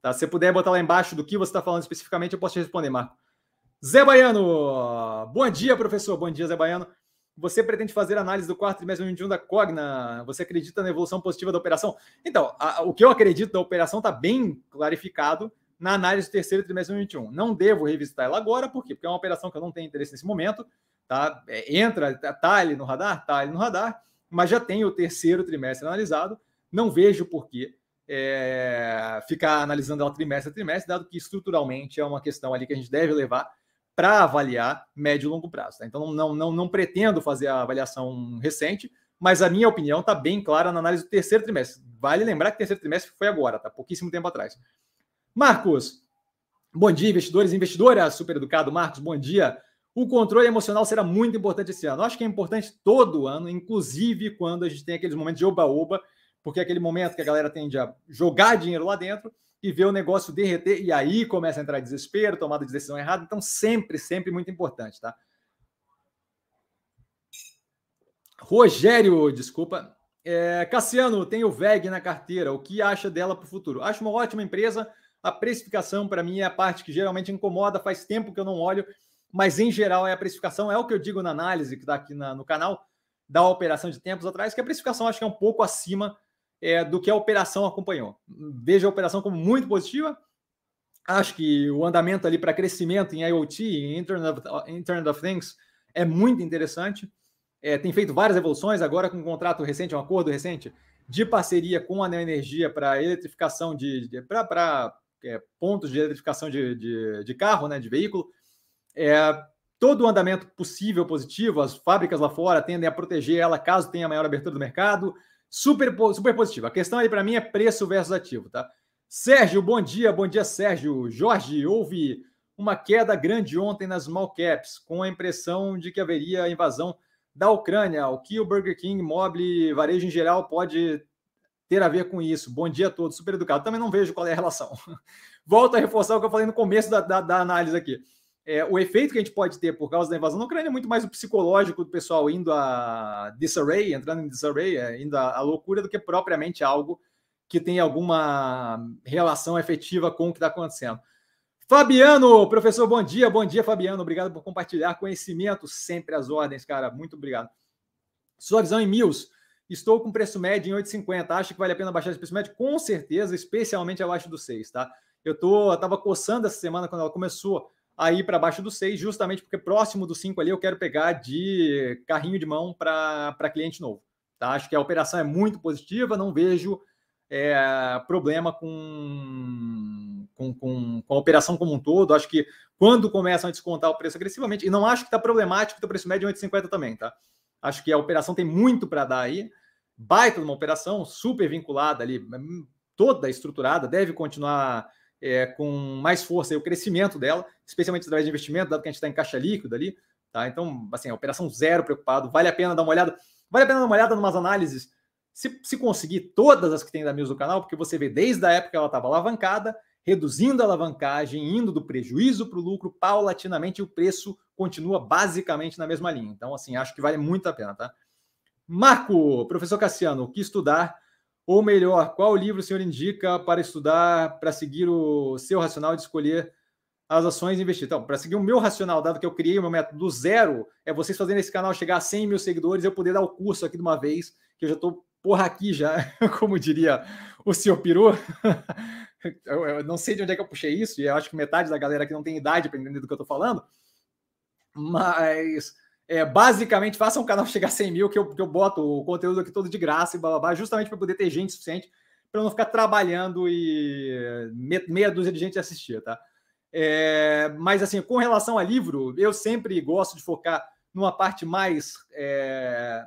Tá? Se você puder botar lá embaixo do que você está falando especificamente, eu posso te responder, Marco. Zé Baiano, bom dia, professor. Bom dia, Zé Baiano. Você pretende fazer análise do quarto trimestre 2021 da Cogna? Você acredita na evolução positiva da operação? Então, a, o que eu acredito da operação está bem clarificado na análise do terceiro trimestre 2021. Não devo revisitar ela agora, por quê? Porque é uma operação que eu não tenho interesse nesse momento tá? É, entra, tá, tá ali no radar, tá ali no radar, mas já tem o terceiro trimestre analisado. Não vejo por que é, ficar analisando ela trimestre a trimestre, dado que estruturalmente é uma questão ali que a gente deve levar para avaliar médio e longo prazo. Tá? Então, não, não, não, pretendo fazer a avaliação recente, mas a minha opinião está bem clara na análise do terceiro trimestre. Vale lembrar que o terceiro trimestre foi agora, tá? Pouquíssimo tempo atrás. Marcos, bom dia, investidores e investidoras. Super educado, Marcos, bom dia. O controle emocional será muito importante esse ano. acho que é importante todo ano, inclusive quando a gente tem aqueles momentos de oba-oba, porque é aquele momento que a galera tende a jogar dinheiro lá dentro e ver o negócio derreter, e aí começa a entrar desespero, tomada de decisão errada. Então, sempre, sempre muito importante, tá? Rogério, desculpa. É, Cassiano, tem o VEG na carteira. O que acha dela para o futuro? Acho uma ótima empresa. A precificação, para mim, é a parte que geralmente incomoda. Faz tempo que eu não olho mas em geral é a precificação, é o que eu digo na análise que está aqui na, no canal da operação de tempos atrás, que a precificação acho que é um pouco acima é, do que a operação acompanhou. Vejo a operação como muito positiva. Acho que o andamento ali para crescimento em IoT, em Internet of, Internet of Things, é muito interessante. É, tem feito várias evoluções, agora com um contrato recente, um acordo recente de parceria com a Neoenergia para eletrificação de, de para é, pontos de eletrificação de, de, de carro, né, de veículo é, todo o andamento possível positivo, as fábricas lá fora tendem a proteger ela caso tenha maior abertura do mercado. Super, super positivo. A questão aí para mim é preço versus ativo, tá? Sérgio, bom dia, bom dia, Sérgio. Jorge, houve uma queda grande ontem nas small caps, com a impressão de que haveria invasão da Ucrânia. O que o Burger King, Mobile, varejo em geral pode ter a ver com isso? Bom dia a todos, super educado. Também não vejo qual é a relação. Volto a reforçar o que eu falei no começo da, da, da análise aqui é, o efeito que a gente pode ter por causa da invasão na Ucrânia é muito mais o psicológico do pessoal indo a disarray, entrando em disarray, é, indo à loucura, do que propriamente algo que tem alguma relação efetiva com o que está acontecendo. Fabiano, professor, bom dia, bom dia, Fabiano. Obrigado por compartilhar conhecimento, sempre às ordens, cara. Muito obrigado. Sua visão em Mills. Estou com preço médio em 8,50. Acho que vale a pena baixar esse preço médio? Com certeza, especialmente abaixo do 6, tá? Eu tô, coçando essa semana quando ela começou aí para baixo do 6, justamente porque próximo do 5 ali eu quero pegar de carrinho de mão para cliente novo. Tá? Acho que a operação é muito positiva, não vejo é, problema com, com, com, com, a operação como um todo. Acho que quando começam a descontar o preço agressivamente, e não acho que está problemático o preço médio em 8,50 também, tá? Acho que a operação tem muito para dar aí. Baita de uma operação, super vinculada ali, toda estruturada, deve continuar é, com mais força o crescimento dela, especialmente através de investimento, dado que a gente está em caixa líquida ali. Tá? Então, assim, operação zero preocupado. Vale a pena dar uma olhada. Vale a pena dar uma olhada em umas análises se, se conseguir todas as que tem da Mills do canal, porque você vê desde a época que ela estava alavancada, reduzindo a alavancagem, indo do prejuízo para o lucro paulatinamente, o preço continua basicamente na mesma linha. Então, assim, acho que vale muito a pena, tá? Marco, professor Cassiano, o que estudar? Ou melhor, qual livro o senhor indica para estudar, para seguir o seu racional de escolher as ações e investir? Então, para seguir o meu racional, dado que eu criei o meu método do zero, é vocês fazendo esse canal chegar a 100 mil seguidores, eu poder dar o curso aqui de uma vez, que eu já estou porra aqui já, como diria o senhor Peru. eu, eu, não sei de onde é que eu puxei isso, e eu acho que metade da galera aqui não tem idade para entender do que eu estou falando, mas é, basicamente faça um canal chegar a 100 mil, que eu, que eu boto o conteúdo aqui todo de graça e blá, justamente para poder ter gente suficiente para não ficar trabalhando e meia dúzia de gente assistir, tá? É, mas assim, com relação a livro, eu sempre gosto de focar numa parte mais é,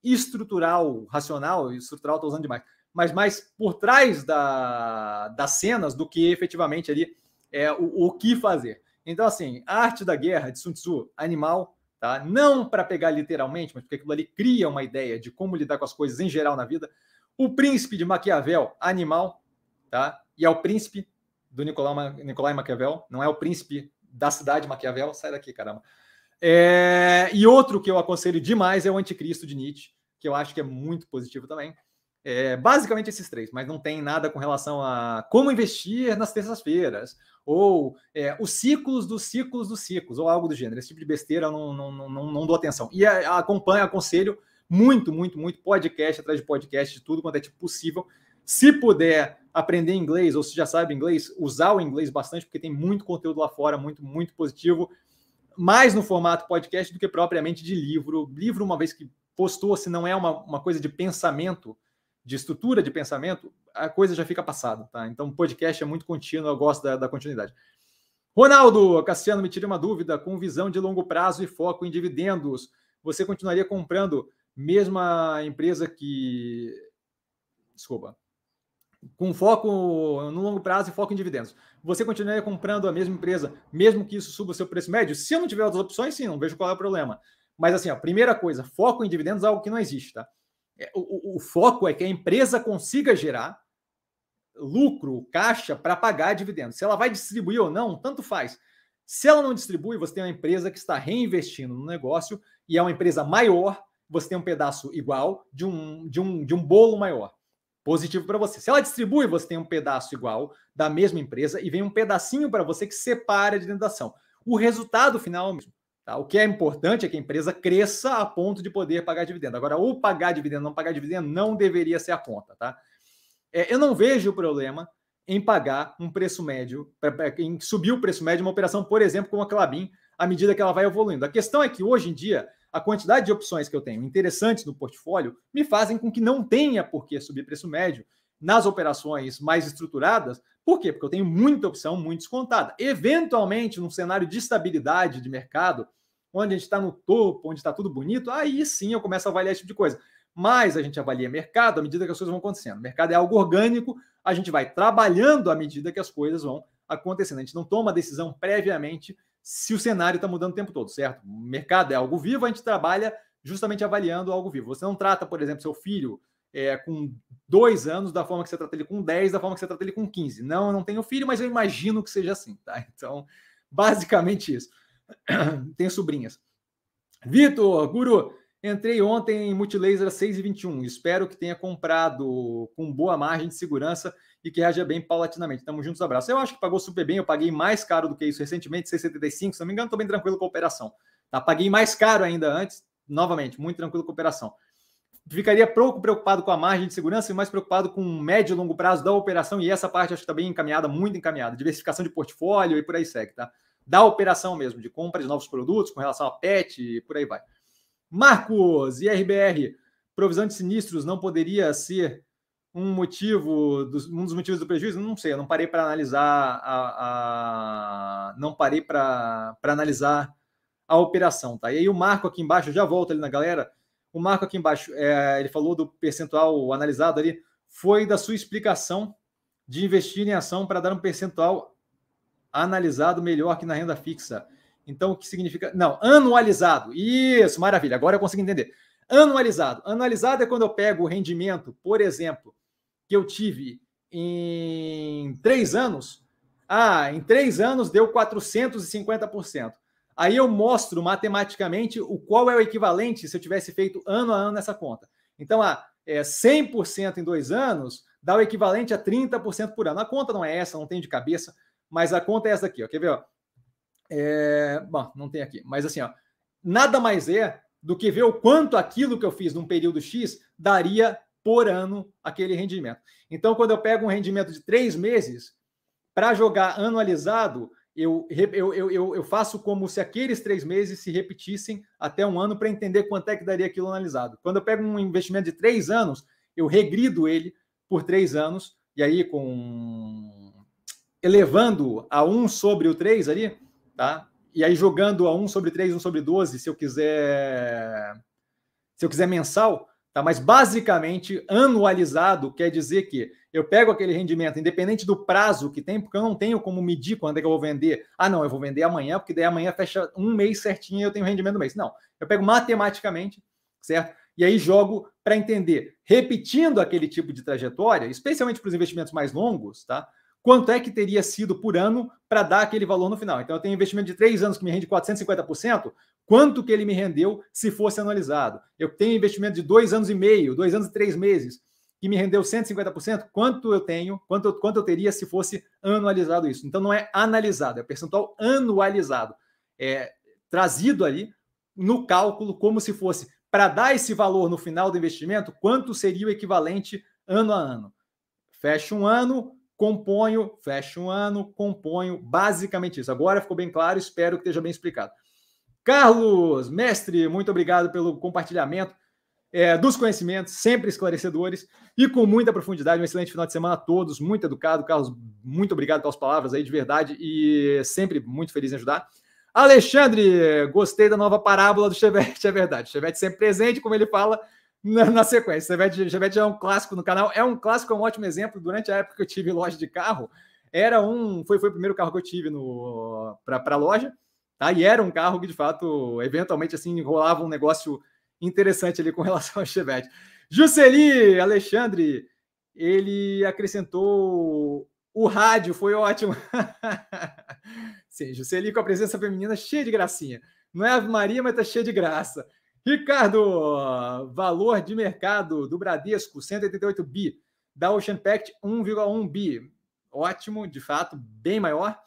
estrutural, racional, estrutural estou usando demais, mas mais por trás da, das cenas do que efetivamente ali é o, o que fazer. Então, assim, a arte da guerra de Sun Tzu, animal, tá? Não para pegar literalmente, mas porque aquilo ali cria uma ideia de como lidar com as coisas em geral na vida. O príncipe de Maquiavel, animal, tá? E é o príncipe do Nicolau, Nicolai Maquiavel, não é o príncipe da cidade de Maquiavel, sai daqui, caramba. É, e outro que eu aconselho demais é o Anticristo de Nietzsche, que eu acho que é muito positivo também. É, basicamente esses três, mas não tem nada com relação a como investir nas terças-feiras, ou é, os ciclos dos ciclos dos ciclos, ou algo do gênero. Esse tipo de besteira eu não, não, não, não dou atenção. E acompanho, aconselho muito, muito, muito podcast atrás de podcast, de tudo quanto é tipo possível. Se puder aprender inglês, ou se já sabe inglês, usar o inglês bastante, porque tem muito conteúdo lá fora, muito, muito positivo mais no formato podcast do que propriamente de livro. Livro, uma vez que postou, se não é uma, uma coisa de pensamento, de estrutura de pensamento, a coisa já fica passada, tá? Então, podcast é muito contínuo, eu gosto da, da continuidade. Ronaldo, Cassiano, me tire uma dúvida. Com visão de longo prazo e foco em dividendos, você continuaria comprando mesma empresa que. Desculpa com foco no longo prazo e foco em dividendos. Você continuaria comprando a mesma empresa, mesmo que isso suba o seu preço médio? Se eu não tiver outras opções, sim, não vejo qual é o problema. Mas assim, a primeira coisa, foco em dividendos é algo que não existe, tá? É, o, o, o foco é que a empresa consiga gerar lucro, caixa para pagar dividendos. Se ela vai distribuir ou não, tanto faz. Se ela não distribui, você tem uma empresa que está reinvestindo no negócio e é uma empresa maior, você tem um pedaço igual de um, de um, de um bolo maior positivo para você. Se ela distribui, você tem um pedaço igual da mesma empresa e vem um pedacinho para você que separa de dentro da ação. O resultado final é o mesmo. Tá? O que é importante é que a empresa cresça a ponto de poder pagar dividendo. Agora, ou pagar dividendo, não pagar dividendo, não deveria ser a conta. Tá? É, eu não vejo problema em pagar um preço médio, em subir o preço médio de uma operação, por exemplo, como a Clabin, à medida que ela vai evoluindo. A questão é que hoje em dia a quantidade de opções que eu tenho interessantes no portfólio me fazem com que não tenha por que subir preço médio nas operações mais estruturadas. Por quê? Porque eu tenho muita opção muito descontada. Eventualmente, num cenário de estabilidade de mercado, onde a gente está no topo, onde está tudo bonito, aí sim eu começo a avaliar esse tipo de coisa. Mas a gente avalia mercado à medida que as coisas vão acontecendo. O mercado é algo orgânico, a gente vai trabalhando à medida que as coisas vão acontecendo. A gente não toma decisão previamente se o cenário está mudando o tempo todo, certo? O mercado é algo vivo, a gente trabalha justamente avaliando algo vivo. Você não trata, por exemplo, seu filho é, com dois anos da forma que você trata ele com 10, da forma que você trata ele com 15. Não, eu não tenho filho, mas eu imagino que seja assim, tá? Então, basicamente isso. tenho sobrinhas. Vitor, Guru, entrei ontem em Multilaser 6,21. Espero que tenha comprado com boa margem de segurança e que reaja bem paulatinamente. Tamo juntos, abraço. Eu acho que pagou super bem, eu paguei mais caro do que isso recentemente, 6,75, se não me engano, estou bem tranquilo com a operação. Tá? Paguei mais caro ainda antes, novamente, muito tranquilo com a operação. Ficaria pouco preocupado com a margem de segurança e mais preocupado com o médio e longo prazo da operação, e essa parte acho que está bem encaminhada, muito encaminhada. Diversificação de portfólio e por aí segue, tá? Da operação mesmo, de compra de novos produtos com relação a PET e por aí vai. Marcos, IRBR, provisão de sinistros não poderia ser um motivo, dos, um dos motivos do prejuízo? Não sei, eu não parei para analisar a, a, não parei para analisar a operação, tá? E aí o Marco aqui embaixo, já volto ali na galera. O Marco aqui embaixo, é, ele falou do percentual analisado ali, foi da sua explicação de investir em ação para dar um percentual analisado melhor que na renda fixa. Então, o que significa? Não, anualizado. Isso, maravilha. Agora eu consigo entender. Anualizado. Anualizado é quando eu pego o rendimento, por exemplo, que eu tive em três anos. Ah, em três anos deu 450%. Aí eu mostro matematicamente o qual é o equivalente se eu tivesse feito ano a ano nessa conta. Então, ah, é 100% em dois anos dá o equivalente a 30% por ano. A conta não é essa, não tem de cabeça, mas a conta é essa aqui, ó. Quer ver? Ó? É... Bom, não tem aqui, mas assim, ó, nada mais é do que ver o quanto aquilo que eu fiz num período X daria por ano aquele rendimento. Então, quando eu pego um rendimento de três meses para jogar anualizado, eu, eu, eu, eu, faço como se aqueles três meses se repetissem até um ano para entender quanto é que daria aquilo analisado. Quando eu pego um investimento de três anos, eu regrido ele por três anos, e aí com elevando a 1 sobre o 3 ali, tá? E aí jogando a 1 sobre 3, 1 sobre 12, se eu quiser se eu quiser mensal, tá? Mas basicamente anualizado quer dizer que eu pego aquele rendimento, independente do prazo que tem, porque eu não tenho como medir quando é que eu vou vender. Ah, não, eu vou vender amanhã, porque daí amanhã fecha um mês certinho e eu tenho rendimento do mês. Não, eu pego matematicamente, certo? E aí jogo para entender, repetindo aquele tipo de trajetória, especialmente para os investimentos mais longos, tá? Quanto é que teria sido por ano para dar aquele valor no final? Então, eu tenho um investimento de três anos que me rende 450%. Quanto que ele me rendeu se fosse anualizado? Eu tenho investimento de dois anos e meio, dois anos e três meses que me rendeu 150%, quanto eu tenho, quanto, quanto eu teria se fosse anualizado isso. Então não é analisado, é percentual anualizado. É trazido ali no cálculo como se fosse para dar esse valor no final do investimento, quanto seria o equivalente ano a ano. Fecha um ano, componho, fecha um ano, componho, basicamente isso. Agora ficou bem claro, espero que esteja bem explicado. Carlos, mestre, muito obrigado pelo compartilhamento é, dos conhecimentos, sempre esclarecedores e com muita profundidade. Um excelente final de semana a todos, muito educado. Carlos, muito obrigado pelas palavras aí, de verdade, e sempre muito feliz em ajudar. Alexandre, gostei da nova parábola do Chevette, é verdade. Chevette sempre presente, como ele fala na, na sequência. Chevette, Chevette é um clássico no canal, é um clássico, é um ótimo exemplo. Durante a época que eu tive loja de carro, era um, foi, foi o primeiro carro que eu tive para a loja, tá? E era um carro que de fato, eventualmente, assim, rolava um negócio interessante ali com relação ao Chevette. Jusceli Alexandre, ele acrescentou o rádio, foi ótimo. Sim, Jusceli com a presença feminina cheia de gracinha. Não é Ave Maria, mas tá cheia de graça. Ricardo, valor de mercado do Bradesco, 188 bi. Da Ocean Pact, 1,1 bi. Ótimo, de fato, bem maior.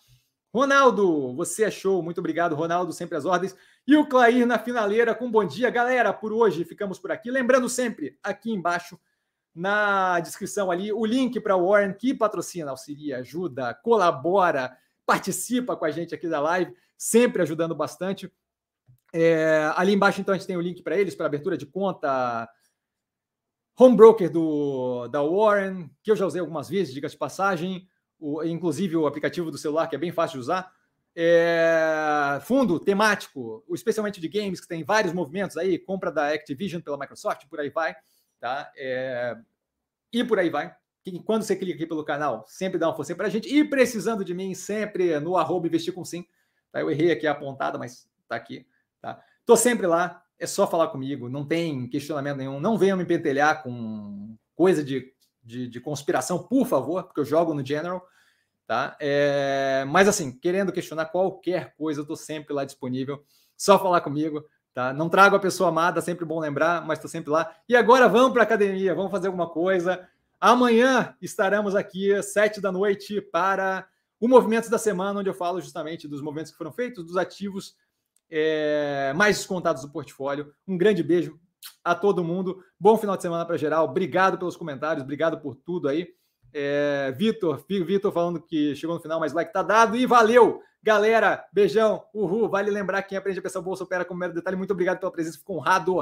Ronaldo, você achou? Muito obrigado, Ronaldo, sempre às ordens. E o Clair na finaleira com bom dia. Galera, por hoje ficamos por aqui. Lembrando sempre, aqui embaixo, na descrição ali, o link para o Warren, que patrocina, auxilia, ajuda, colabora, participa com a gente aqui da live, sempre ajudando bastante. É, ali embaixo, então, a gente tem o link para eles, para abertura de conta, home broker do, da Warren, que eu já usei algumas vezes, diga de passagem, o, inclusive o aplicativo do celular, que é bem fácil de usar é, fundo temático, especialmente de games, que tem vários movimentos aí, compra da Activision pela Microsoft, por aí vai, tá? É, e por aí vai. Quando você clica aqui pelo canal, sempre dá uma força para a gente. E precisando de mim, sempre no arroba investir com sim. Tá? Eu errei aqui a apontada, mas tá aqui. Tô sempre lá, é só falar comigo, não tem questionamento nenhum. Não venham me pentelhar com coisa de, de, de conspiração, por favor, porque eu jogo no General. Tá? É, mas assim, querendo questionar qualquer coisa, eu estou sempre lá disponível. Só falar comigo. Tá? Não trago a pessoa amada, sempre bom lembrar, mas estou sempre lá. E agora vamos para a academia, vamos fazer alguma coisa. Amanhã estaremos aqui às sete da noite para o Movimentos da Semana, onde eu falo justamente dos movimentos que foram feitos, dos ativos é, mais descontados do portfólio. Um grande beijo a todo mundo. Bom final de semana para geral. Obrigado pelos comentários, obrigado por tudo aí. É, Vitor, Vitor falando que chegou no final, mas like tá dado e valeu! Galera, beijão, uhul. Vale lembrar quem aprende a pensar bolsa opera com mero detalhe. Muito obrigado pela presença, fico honrado.